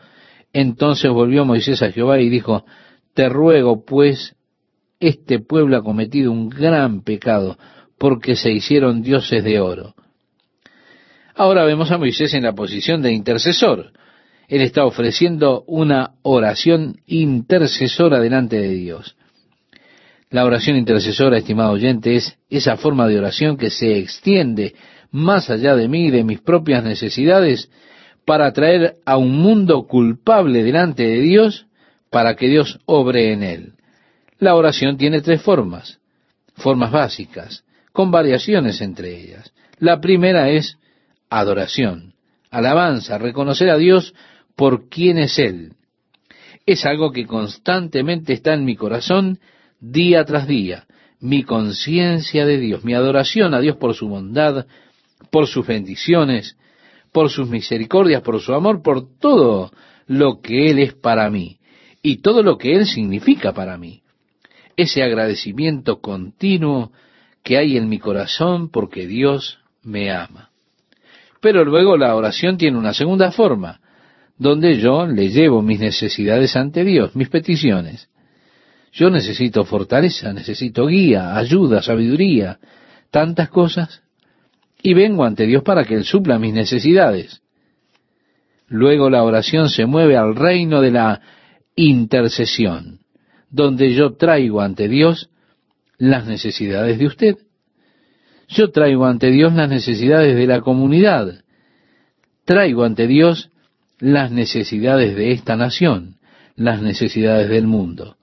Entonces volvió Moisés a Jehová y dijo, Te ruego, pues, este pueblo ha cometido un gran pecado, porque se hicieron dioses de oro. Ahora vemos a Moisés en la posición de intercesor. Él está ofreciendo una oración intercesora delante de Dios. La oración intercesora, estimado oyente, es esa forma de oración que se extiende más allá de mí y de mis propias necesidades para traer a un mundo culpable delante de Dios para que Dios obre en él. La oración tiene tres formas, formas básicas, con variaciones entre ellas. La primera es adoración, alabanza, reconocer a Dios por quién es Él. Es algo que constantemente está en mi corazón día tras día, mi conciencia de Dios, mi adoración a Dios por su bondad, por sus bendiciones, por sus misericordias, por su amor, por todo lo que Él es para mí y todo lo que Él significa para mí. Ese agradecimiento continuo que hay en mi corazón porque Dios me ama. Pero luego la oración tiene una segunda forma, donde yo le llevo mis necesidades ante Dios, mis peticiones. Yo necesito fortaleza, necesito guía, ayuda, sabiduría, tantas cosas, y vengo ante Dios para que Él supla mis necesidades. Luego la oración se mueve al reino de la intercesión, donde yo traigo ante Dios las necesidades de usted. Yo traigo ante Dios las necesidades de la comunidad. Traigo ante Dios las necesidades de esta nación, las necesidades del mundo.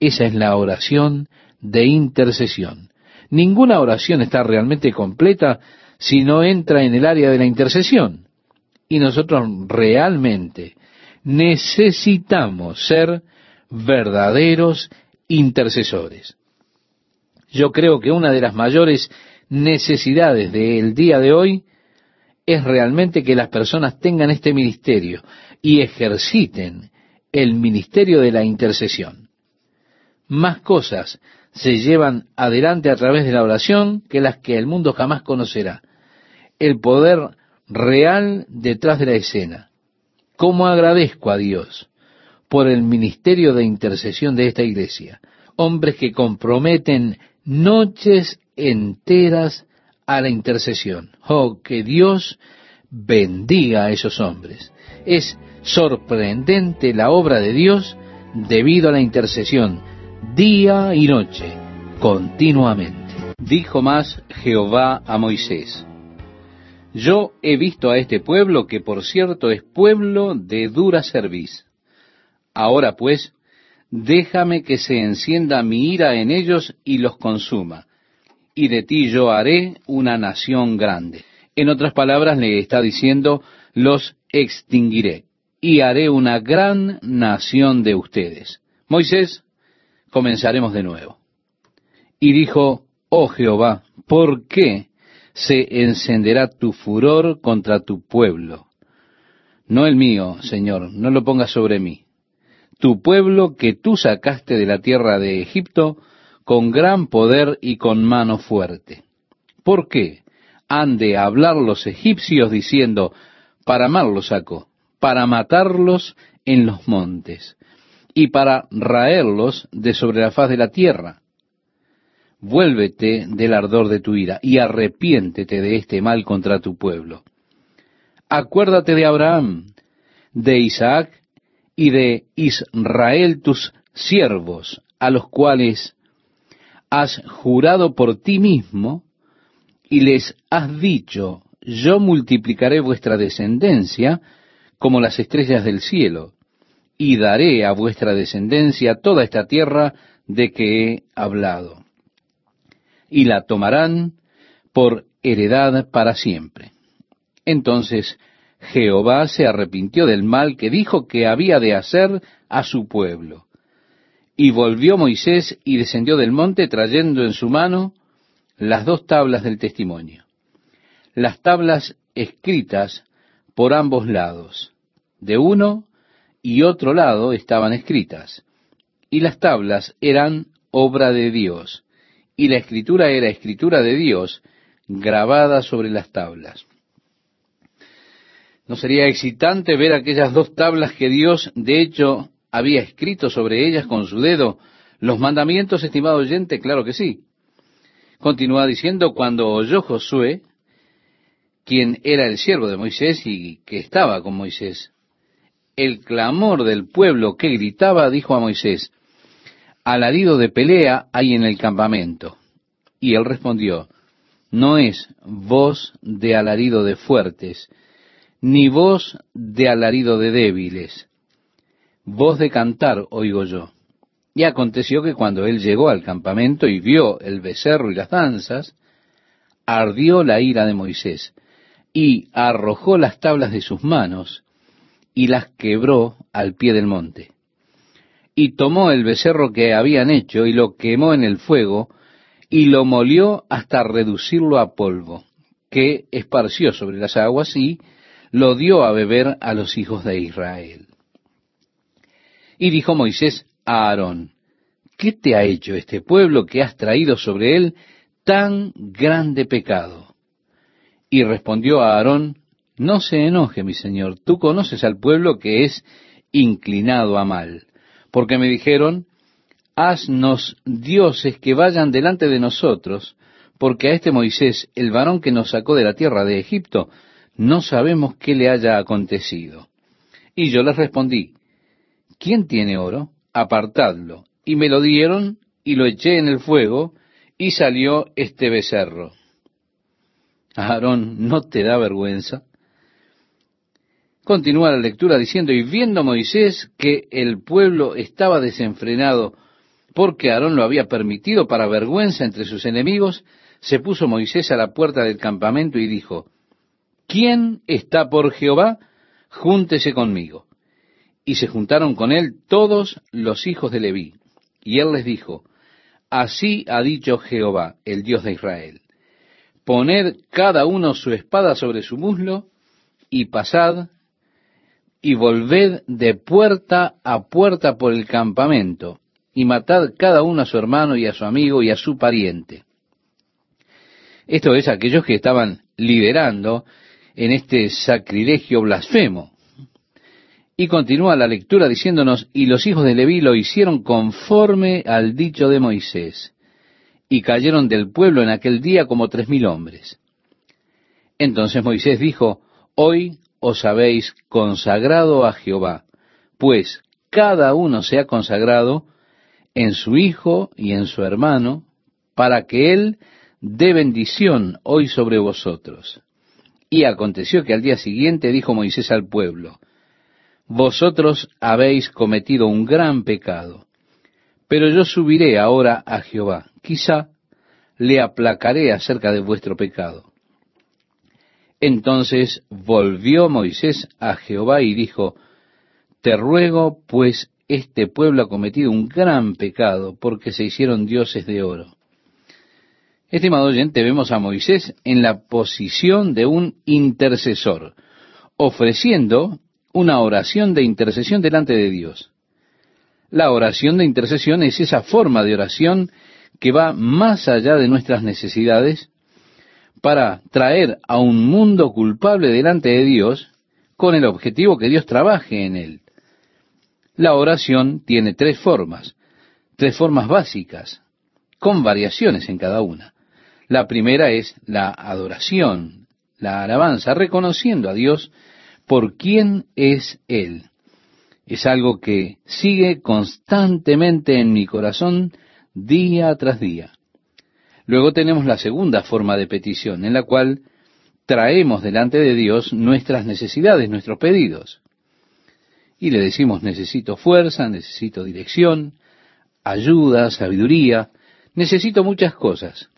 Esa es la oración de intercesión. Ninguna oración está realmente completa si no entra en el área de la intercesión. Y nosotros realmente necesitamos ser verdaderos intercesores. Yo creo que una de las mayores necesidades del día de hoy es realmente que las personas tengan este ministerio y ejerciten el ministerio de la intercesión. Más cosas se llevan adelante a través de la oración que las que el mundo jamás conocerá. El poder real detrás de la escena. ¿Cómo agradezco a Dios por el ministerio de intercesión de esta iglesia? Hombres que comprometen noches enteras a la intercesión. Oh, que Dios bendiga a esos hombres. Es sorprendente la obra de Dios debido a la intercesión, día y noche, continuamente. Dijo más Jehová a Moisés, Yo he visto a este pueblo que por cierto es pueblo de dura cerviz. Ahora pues, déjame que se encienda mi ira en ellos y los consuma y de ti yo haré una nación grande. En otras palabras le está diciendo, los extinguiré y haré una gran nación de ustedes. Moisés, comenzaremos de nuevo. Y dijo, oh Jehová, ¿por qué se encenderá tu furor contra tu pueblo? No el mío, Señor, no lo pongas sobre mí. Tu pueblo que tú sacaste de la tierra de Egipto, con gran poder y con mano fuerte. ¿Por qué? Han de hablar los egipcios diciendo, para mal los sacó, para matarlos en los montes, y para raerlos de sobre la faz de la tierra. Vuélvete del ardor de tu ira y arrepiéntete de este mal contra tu pueblo. Acuérdate de Abraham, de Isaac y de Israel tus siervos, a los cuales has jurado por ti mismo y les has dicho, yo multiplicaré vuestra descendencia como las estrellas del cielo, y daré a vuestra descendencia toda esta tierra de que he hablado, y la tomarán por heredad para siempre. Entonces Jehová se arrepintió del mal que dijo que había de hacer a su pueblo, y volvió Moisés y descendió del monte trayendo en su mano las dos tablas del testimonio. Las tablas escritas por ambos lados. De uno y otro lado estaban escritas. Y las tablas eran obra de Dios. Y la escritura era escritura de Dios grabada sobre las tablas. ¿No sería excitante ver aquellas dos tablas que Dios, de hecho, había escrito sobre ellas con su dedo los mandamientos, estimado oyente? Claro que sí. Continúa diciendo, cuando oyó Josué, quien era el siervo de Moisés y que estaba con Moisés, el clamor del pueblo que gritaba, dijo a Moisés, alarido de pelea hay en el campamento. Y él respondió, no es voz de alarido de fuertes, ni voz de alarido de débiles, voz de cantar oigo yo. Y aconteció que cuando él llegó al campamento y vio el becerro y las danzas, ardió la ira de Moisés, y arrojó las tablas de sus manos, y las quebró al pie del monte. Y tomó el becerro que habían hecho, y lo quemó en el fuego, y lo molió hasta reducirlo a polvo, que esparció sobre las aguas, y lo dio a beber a los hijos de Israel. Y dijo Moisés a Aarón, ¿qué te ha hecho este pueblo que has traído sobre él tan grande pecado? Y respondió a Aarón, no se enoje, mi señor, tú conoces al pueblo que es inclinado a mal, porque me dijeron, haznos dioses que vayan delante de nosotros, porque a este Moisés, el varón que nos sacó de la tierra de Egipto, no sabemos qué le haya acontecido. Y yo les respondí, ¿quién tiene oro? Apartadlo. Y me lo dieron y lo eché en el fuego y salió este becerro. Aarón, ¿no te da vergüenza? Continúa la lectura diciendo, y viendo Moisés que el pueblo estaba desenfrenado porque Aarón lo había permitido para vergüenza entre sus enemigos, se puso Moisés a la puerta del campamento y dijo, ¿quién está por Jehová? Júntese conmigo. Y se juntaron con él todos los hijos de Leví. Y él les dijo, Así ha dicho Jehová, el Dios de Israel, poned cada uno su espada sobre su muslo, y pasad, y volved de puerta a puerta por el campamento, y matad cada uno a su hermano y a su amigo y a su pariente. Esto es aquellos que estaban liderando en este sacrilegio blasfemo. Y continúa la lectura diciéndonos, y los hijos de Leví lo hicieron conforme al dicho de Moisés, y cayeron del pueblo en aquel día como tres mil hombres. Entonces Moisés dijo, hoy os habéis consagrado a Jehová, pues cada uno se ha consagrado en su hijo y en su hermano, para que él dé bendición hoy sobre vosotros. Y aconteció que al día siguiente dijo Moisés al pueblo, Vosotros habéis cometido un gran pecado, pero yo subiré ahora a Jehová, quizá le aplacaré acerca de vuestro pecado. Entonces volvió Moisés a Jehová y dijo, Te ruego, pues este pueblo ha cometido un gran pecado, porque se hicieron dioses de oro. Estimado oyente, vemos a Moisés en la posición de un intercesor, ofreciendo una oración de intercesión delante de Dios. La oración de intercesión es esa forma de oración que va más allá de nuestras necesidades para traer a un mundo culpable delante de Dios con el objetivo que Dios trabaje en él. La oración tiene tres formas, tres formas básicas, con variaciones en cada una. La primera es la adoración, la alabanza, reconociendo a Dios por quién es Él. Es algo que sigue constantemente en mi corazón día tras día. Luego tenemos la segunda forma de petición, en la cual traemos delante de Dios nuestras necesidades, nuestros pedidos. Y le decimos, necesito fuerza, necesito dirección, ayuda, sabiduría, necesito muchas cosas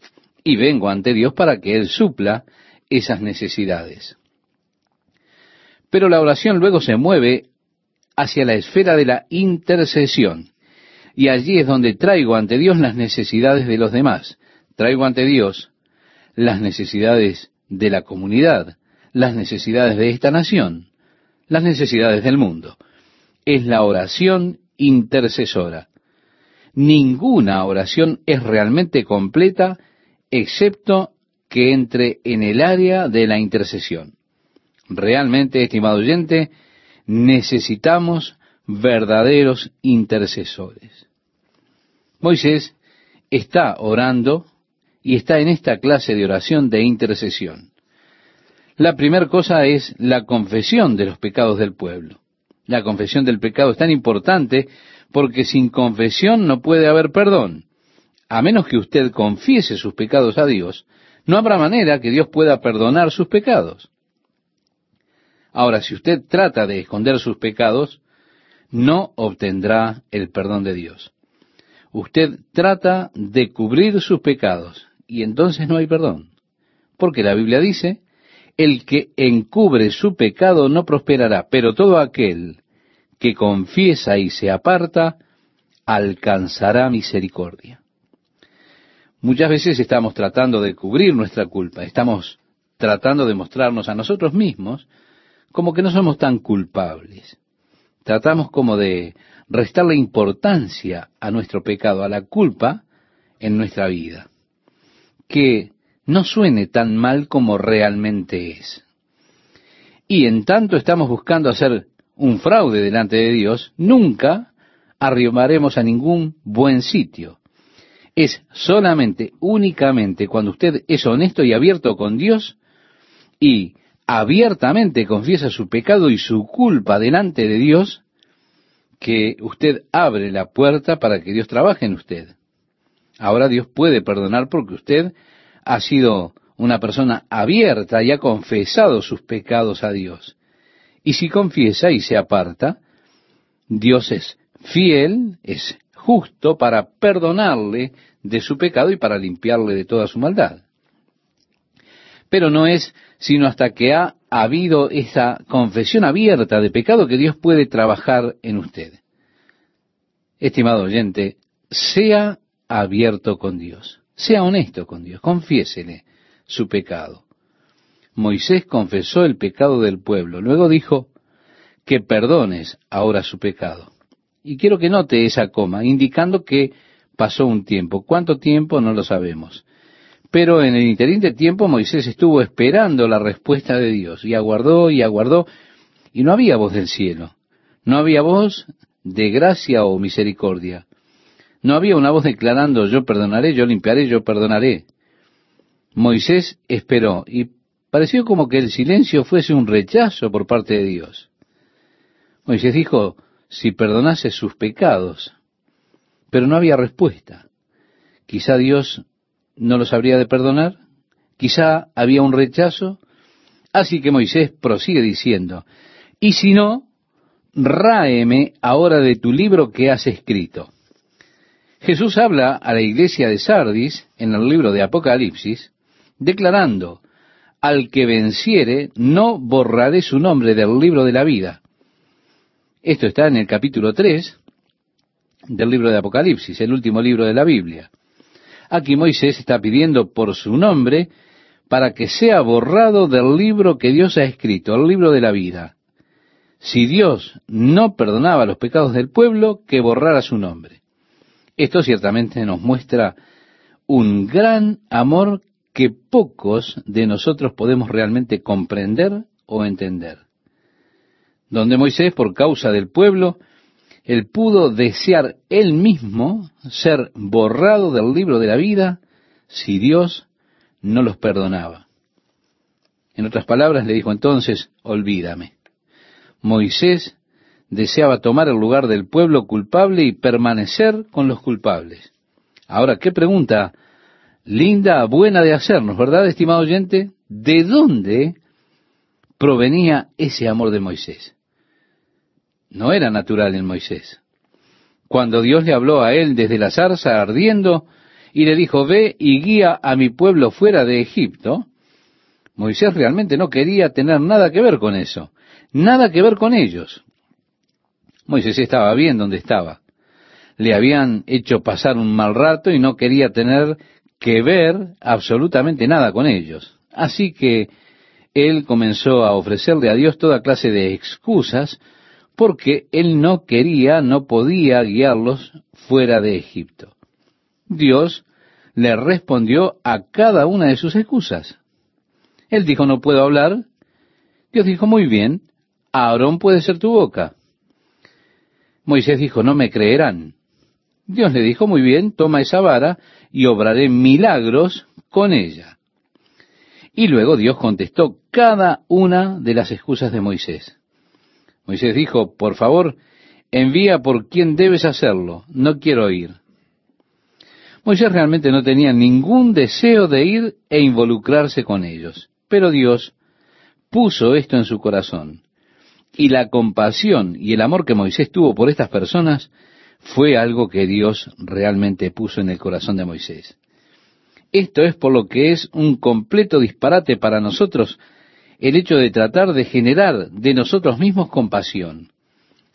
y vengo ante Dios para que Él supla esas necesidades. Pero la oración luego se mueve hacia la esfera de la intercesión. Y allí es donde traigo ante Dios las necesidades de los demás. Traigo ante Dios las necesidades de la comunidad, las necesidades de esta nación, las necesidades del mundo. Es la oración intercesora. Ninguna oración es realmente completa excepto que entre en el área de la intercesión. Realmente, estimado oyente, necesitamos verdaderos intercesores. Moisés está orando y está en esta clase de oración de intercesión. La primera cosa es la confesión de los pecados del pueblo. La confesión del pecado es tan importante porque sin confesión no puede haber perdón a menos que usted confiese sus pecados a Dios, no habrá manera que Dios pueda perdonar sus pecados. Ahora, si usted trata de esconder sus pecados, no obtendrá el perdón de Dios. Usted trata de cubrir sus pecados y entonces no hay perdón. Porque la Biblia dice, el que encubre su pecado no prosperará, pero todo aquel que confiesa y se aparta, alcanzará misericordia. Muchas veces estamos tratando de cubrir nuestra culpa, estamos tratando de mostrarnos a nosotros mismos como que no somos tan culpables. Tratamos como de restarle importancia a nuestro pecado, a la culpa en nuestra vida. Que no suene tan mal como realmente es. Y en tanto estamos buscando hacer un fraude delante de Dios, nunca arrimaremos a ningún buen sitio. Es solamente, únicamente, cuando usted es honesto y abierto con Dios y abiertamente confiesa su pecado y su culpa delante de Dios, que usted abre la puerta para que Dios trabaje en usted. Ahora Dios puede perdonar porque usted ha sido una persona abierta y ha confesado sus pecados a Dios. Y si confiesa y se aparta, Dios es fiel, es justo para perdonarle de su pecado y para limpiarle de toda su maldad. Pero no es sino hasta que ha habido esa confesión abierta de pecado que Dios puede trabajar en usted. Estimado oyente, sea abierto con Dios. Sea honesto con Dios, confiésele su pecado. Moisés confesó el pecado del pueblo, luego dijo que perdones ahora su pecado. Y quiero que note esa coma, indicando que pasó un tiempo. ¿Cuánto tiempo? No lo sabemos. Pero en el interín de tiempo Moisés estuvo esperando la respuesta de Dios y aguardó y aguardó y no había voz del cielo. No había voz de gracia o misericordia. No había una voz declarando yo perdonaré, yo limpiaré, yo perdonaré. Moisés esperó y pareció como que el silencio fuese un rechazo por parte de Dios. Moisés dijo, si perdonase sus pecados, pero no había respuesta. Quizá Dios no los habría de perdonar, quizá había un rechazo, así que Moisés prosigue diciendo, y si no, ráeme ahora de tu libro que has escrito. Jesús habla a la iglesia de Sardis en el libro de Apocalipsis, declarando, al que venciere, no borraré su nombre del libro de la vida. Esto está en el capítulo 3 del libro de Apocalipsis, el último libro de la Biblia. Aquí Moisés está pidiendo por su nombre para que sea borrado del libro que Dios ha escrito, el libro de la vida. Si Dios no perdonaba los pecados del pueblo, que borrara su nombre. Esto ciertamente nos muestra un gran amor que pocos de nosotros podemos realmente comprender o entender. Donde Moisés, por causa del pueblo, él pudo desear él mismo ser borrado del libro de la vida si Dios no los perdonaba. En otras palabras, le dijo entonces, olvídame. Moisés deseaba tomar el lugar del pueblo culpable y permanecer con los culpables. Ahora, qué pregunta linda, buena de hacernos, ¿verdad, estimado oyente? ¿De dónde provenía ese amor de Moisés? No era natural en Moisés. Cuando Dios le habló a él desde la zarza ardiendo y le dijo, ve y guía a mi pueblo fuera de Egipto, Moisés realmente no quería tener nada que ver con eso, nada que ver con ellos. Moisés estaba bien donde estaba. Le habían hecho pasar un mal rato y no quería tener que ver absolutamente nada con ellos. Así que él comenzó a ofrecerle a Dios toda clase de excusas porque él no quería, no podía guiarlos fuera de Egipto. Dios le respondió a cada una de sus excusas. Él dijo, no puedo hablar. Dios dijo, muy bien, Aarón puede ser tu boca. Moisés dijo, no me creerán. Dios le dijo, muy bien, toma esa vara y obraré milagros con ella. Y luego Dios contestó cada una de las excusas de Moisés. Moisés dijo, por favor, envía por quien debes hacerlo, no quiero ir. Moisés realmente no tenía ningún deseo de ir e involucrarse con ellos, pero Dios puso esto en su corazón. Y la compasión y el amor que Moisés tuvo por estas personas fue algo que Dios realmente puso en el corazón de Moisés. Esto es por lo que es un completo disparate para nosotros el hecho de tratar de generar de nosotros mismos compasión.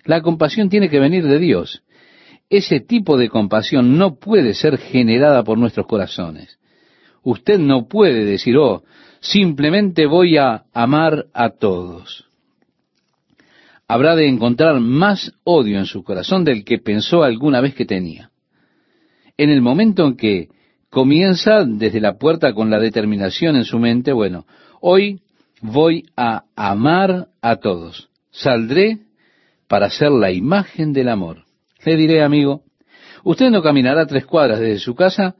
La compasión tiene que venir de Dios. Ese tipo de compasión no puede ser generada por nuestros corazones. Usted no puede decir, oh, simplemente voy a amar a todos. Habrá de encontrar más odio en su corazón del que pensó alguna vez que tenía. En el momento en que comienza desde la puerta con la determinación en su mente, bueno, hoy voy a amar a todos. Saldré para ser la imagen del amor. Le diré, amigo, usted no caminará tres cuadras desde su casa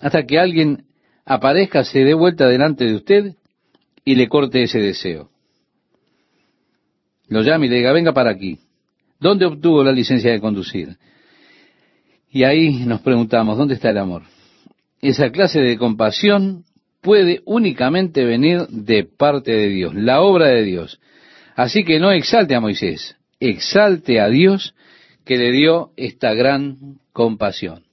hasta que alguien aparezca, se dé vuelta delante de usted y le corte ese deseo. Lo llame y le diga, venga para aquí. ¿Dónde obtuvo la licencia de conducir? Y ahí nos preguntamos, ¿dónde está el amor? Esa clase de compasión puede únicamente venir de parte de Dios, la obra de Dios. Así que no exalte a Moisés, exalte a Dios que le dio esta gran compasión.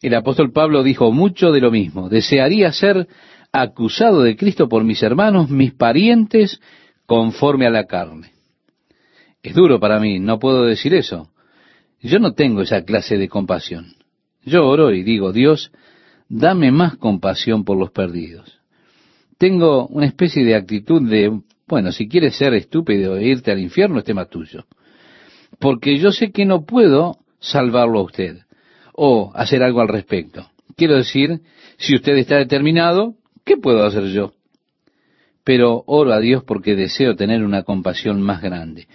El apóstol Pablo dijo mucho de lo mismo. Desearía ser acusado de Cristo por mis hermanos, mis parientes, conforme a la carne. Es duro para mí, no puedo decir eso. Yo no tengo esa clase de compasión. Yo oro y digo, Dios, dame más compasión por los perdidos. Tengo una especie de actitud de, bueno, si quieres ser estúpido e irte al infierno, es tema tuyo. Porque yo sé que no puedo salvarlo a usted o hacer algo al respecto. Quiero decir, si usted está determinado, ¿qué puedo hacer yo? Pero oro a Dios porque deseo tener una compasión más grande.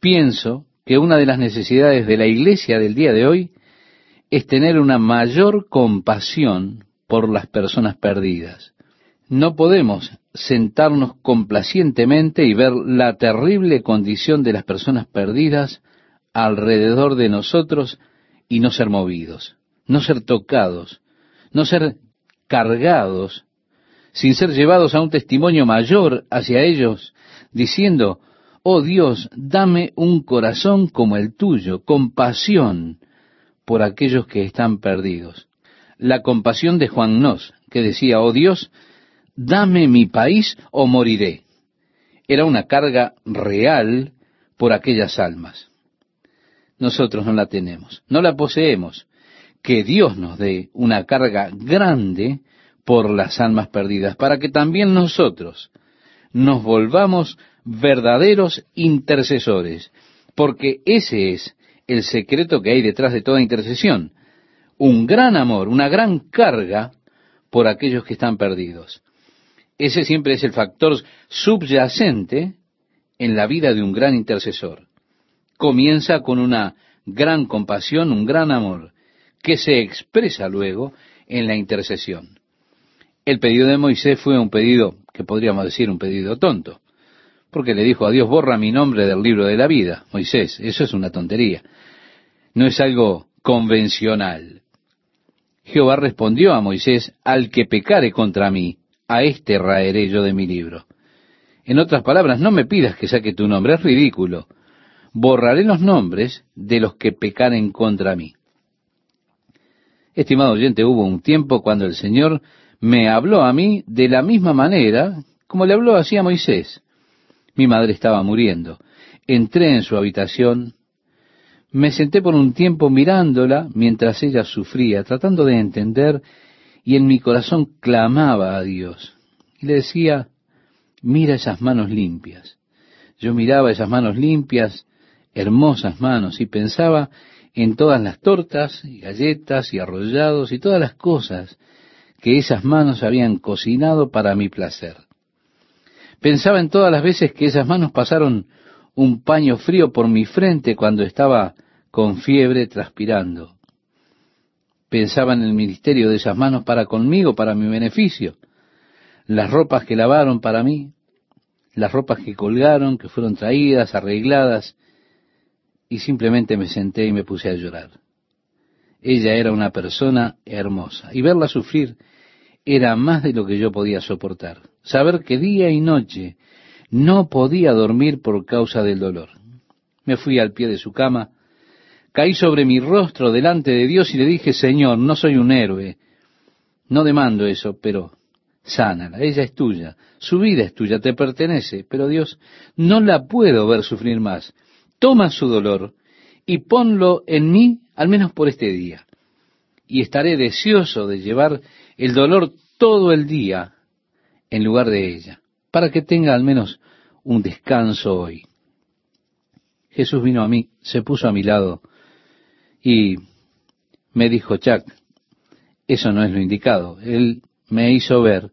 Pienso que una de las necesidades de la iglesia del día de hoy es tener una mayor compasión por las personas perdidas. No podemos sentarnos complacientemente y ver la terrible condición de las personas perdidas alrededor de nosotros y no ser movidos, no ser tocados, no ser cargados, sin ser llevados a un testimonio mayor hacia ellos, diciendo, oh Dios, dame un corazón como el tuyo, compasión por aquellos que están perdidos. La compasión de Juan Nos, que decía, oh Dios, dame mi país o moriré. Era una carga real por aquellas almas nosotros no la tenemos, no la poseemos. Que Dios nos dé una carga grande por las almas perdidas, para que también nosotros nos volvamos verdaderos intercesores, porque ese es el secreto que hay detrás de toda intercesión. Un gran amor, una gran carga por aquellos que están perdidos. Ese siempre es el factor subyacente en la vida de un gran intercesor comienza con una gran compasión, un gran amor, que se expresa luego en la intercesión. El pedido de Moisés fue un pedido, que podríamos decir un pedido tonto, porque le dijo a Dios, borra mi nombre del libro de la vida. Moisés, eso es una tontería. No es algo convencional. Jehová respondió a Moisés, al que pecare contra mí, a éste raeré yo de mi libro. En otras palabras, no me pidas que saque tu nombre, es ridículo borraré los nombres de los que pecaren contra mí. Estimado oyente, hubo un tiempo cuando el Señor me habló a mí de la misma manera como le habló así a Moisés. Mi madre estaba muriendo. Entré en su habitación, me senté por un tiempo mirándola mientras ella sufría, tratando de entender, y en mi corazón clamaba a Dios. Y le decía, mira esas manos limpias. Yo miraba esas manos limpias hermosas manos y pensaba en todas las tortas y galletas y arrollados y todas las cosas que esas manos habían cocinado para mi placer. Pensaba en todas las veces que esas manos pasaron un paño frío por mi frente cuando estaba con fiebre transpirando. Pensaba en el ministerio de esas manos para conmigo, para mi beneficio. Las ropas que lavaron para mí, las ropas que colgaron, que fueron traídas, arregladas, y simplemente me senté y me puse a llorar. Ella era una persona hermosa y verla sufrir era más de lo que yo podía soportar. Saber que día y noche no podía dormir por causa del dolor. Me fui al pie de su cama, caí sobre mi rostro delante de Dios y le dije, Señor, no soy un héroe, no demando eso, pero sánala, ella es tuya, su vida es tuya, te pertenece, pero Dios, no la puedo ver sufrir más. Toma su dolor y ponlo en mí, al menos por este día. Y estaré deseoso de llevar el dolor todo el día en lugar de ella, para que tenga al menos un descanso hoy. Jesús vino a mí, se puso a mi lado y me dijo, Chuck, eso no es lo indicado. Él me hizo ver,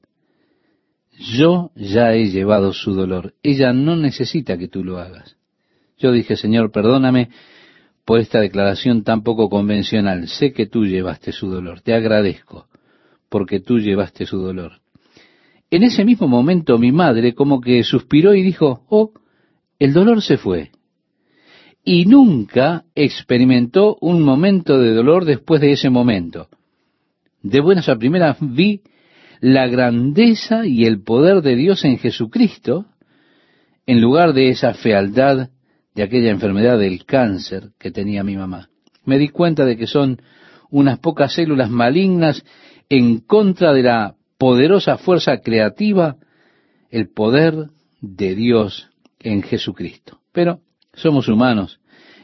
yo ya he llevado su dolor, ella no necesita que tú lo hagas. Yo dije, Señor, perdóname por esta declaración tan poco convencional. Sé que tú llevaste su dolor, te agradezco porque tú llevaste su dolor. En ese mismo momento mi madre como que suspiró y dijo, oh, el dolor se fue. Y nunca experimentó un momento de dolor después de ese momento. De buenas a primeras vi la grandeza y el poder de Dios en Jesucristo en lugar de esa fealdad de aquella enfermedad del cáncer que tenía mi mamá. Me di cuenta de que son unas pocas células malignas en contra de la poderosa fuerza creativa, el poder de Dios en Jesucristo. Pero somos humanos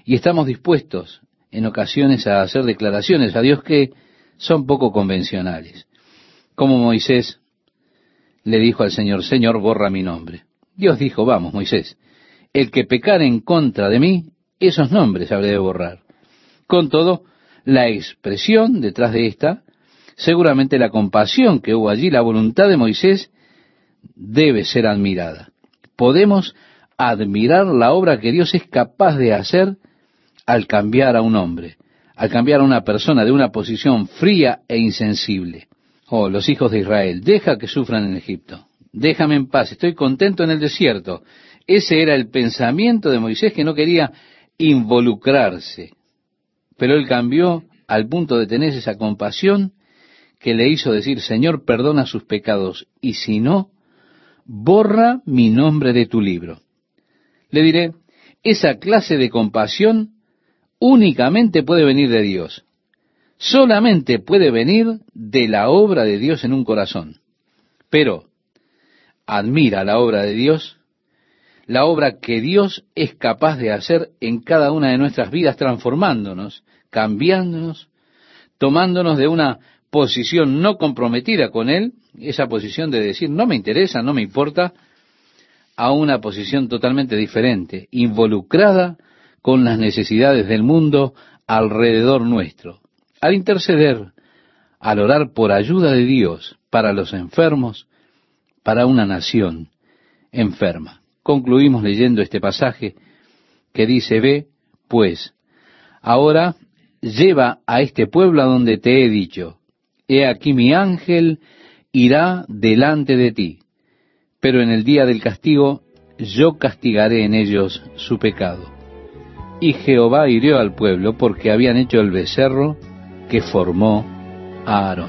y estamos dispuestos en ocasiones a hacer declaraciones a Dios que son poco convencionales. Como Moisés le dijo al Señor, Señor, borra mi nombre. Dios dijo, vamos, Moisés, el que pecare en contra de mí, esos nombres habré de borrar. Con todo, la expresión detrás de esta seguramente la compasión que hubo allí, la voluntad de Moisés, debe ser admirada. Podemos admirar la obra que Dios es capaz de hacer al cambiar a un hombre, al cambiar a una persona de una posición fría e insensible. Oh, los hijos de Israel, deja que sufran en Egipto, déjame en paz, estoy contento en el desierto. Ese era el pensamiento de Moisés que no quería involucrarse, pero él cambió al punto de tener esa compasión que le hizo decir, Señor, perdona sus pecados, y si no, borra mi nombre de tu libro. Le diré, esa clase de compasión únicamente puede venir de Dios. Solamente puede venir de la obra de Dios en un corazón. Pero, admira la obra de Dios, la obra que Dios es capaz de hacer en cada una de nuestras vidas, transformándonos, cambiándonos, tomándonos de una posición no comprometida con Él, esa posición de decir, no me interesa, no me importa, a una posición totalmente diferente, involucrada con las necesidades del mundo alrededor nuestro. Al interceder, al orar por ayuda de Dios para los enfermos, para una nación enferma. Concluimos leyendo este pasaje que dice, ve, pues, ahora lleva a este pueblo a donde te he dicho, He aquí mi ángel irá delante de ti, pero en el día del castigo yo castigaré en ellos su pecado. Y Jehová hirió al pueblo porque habían hecho el becerro que formó a Aarón.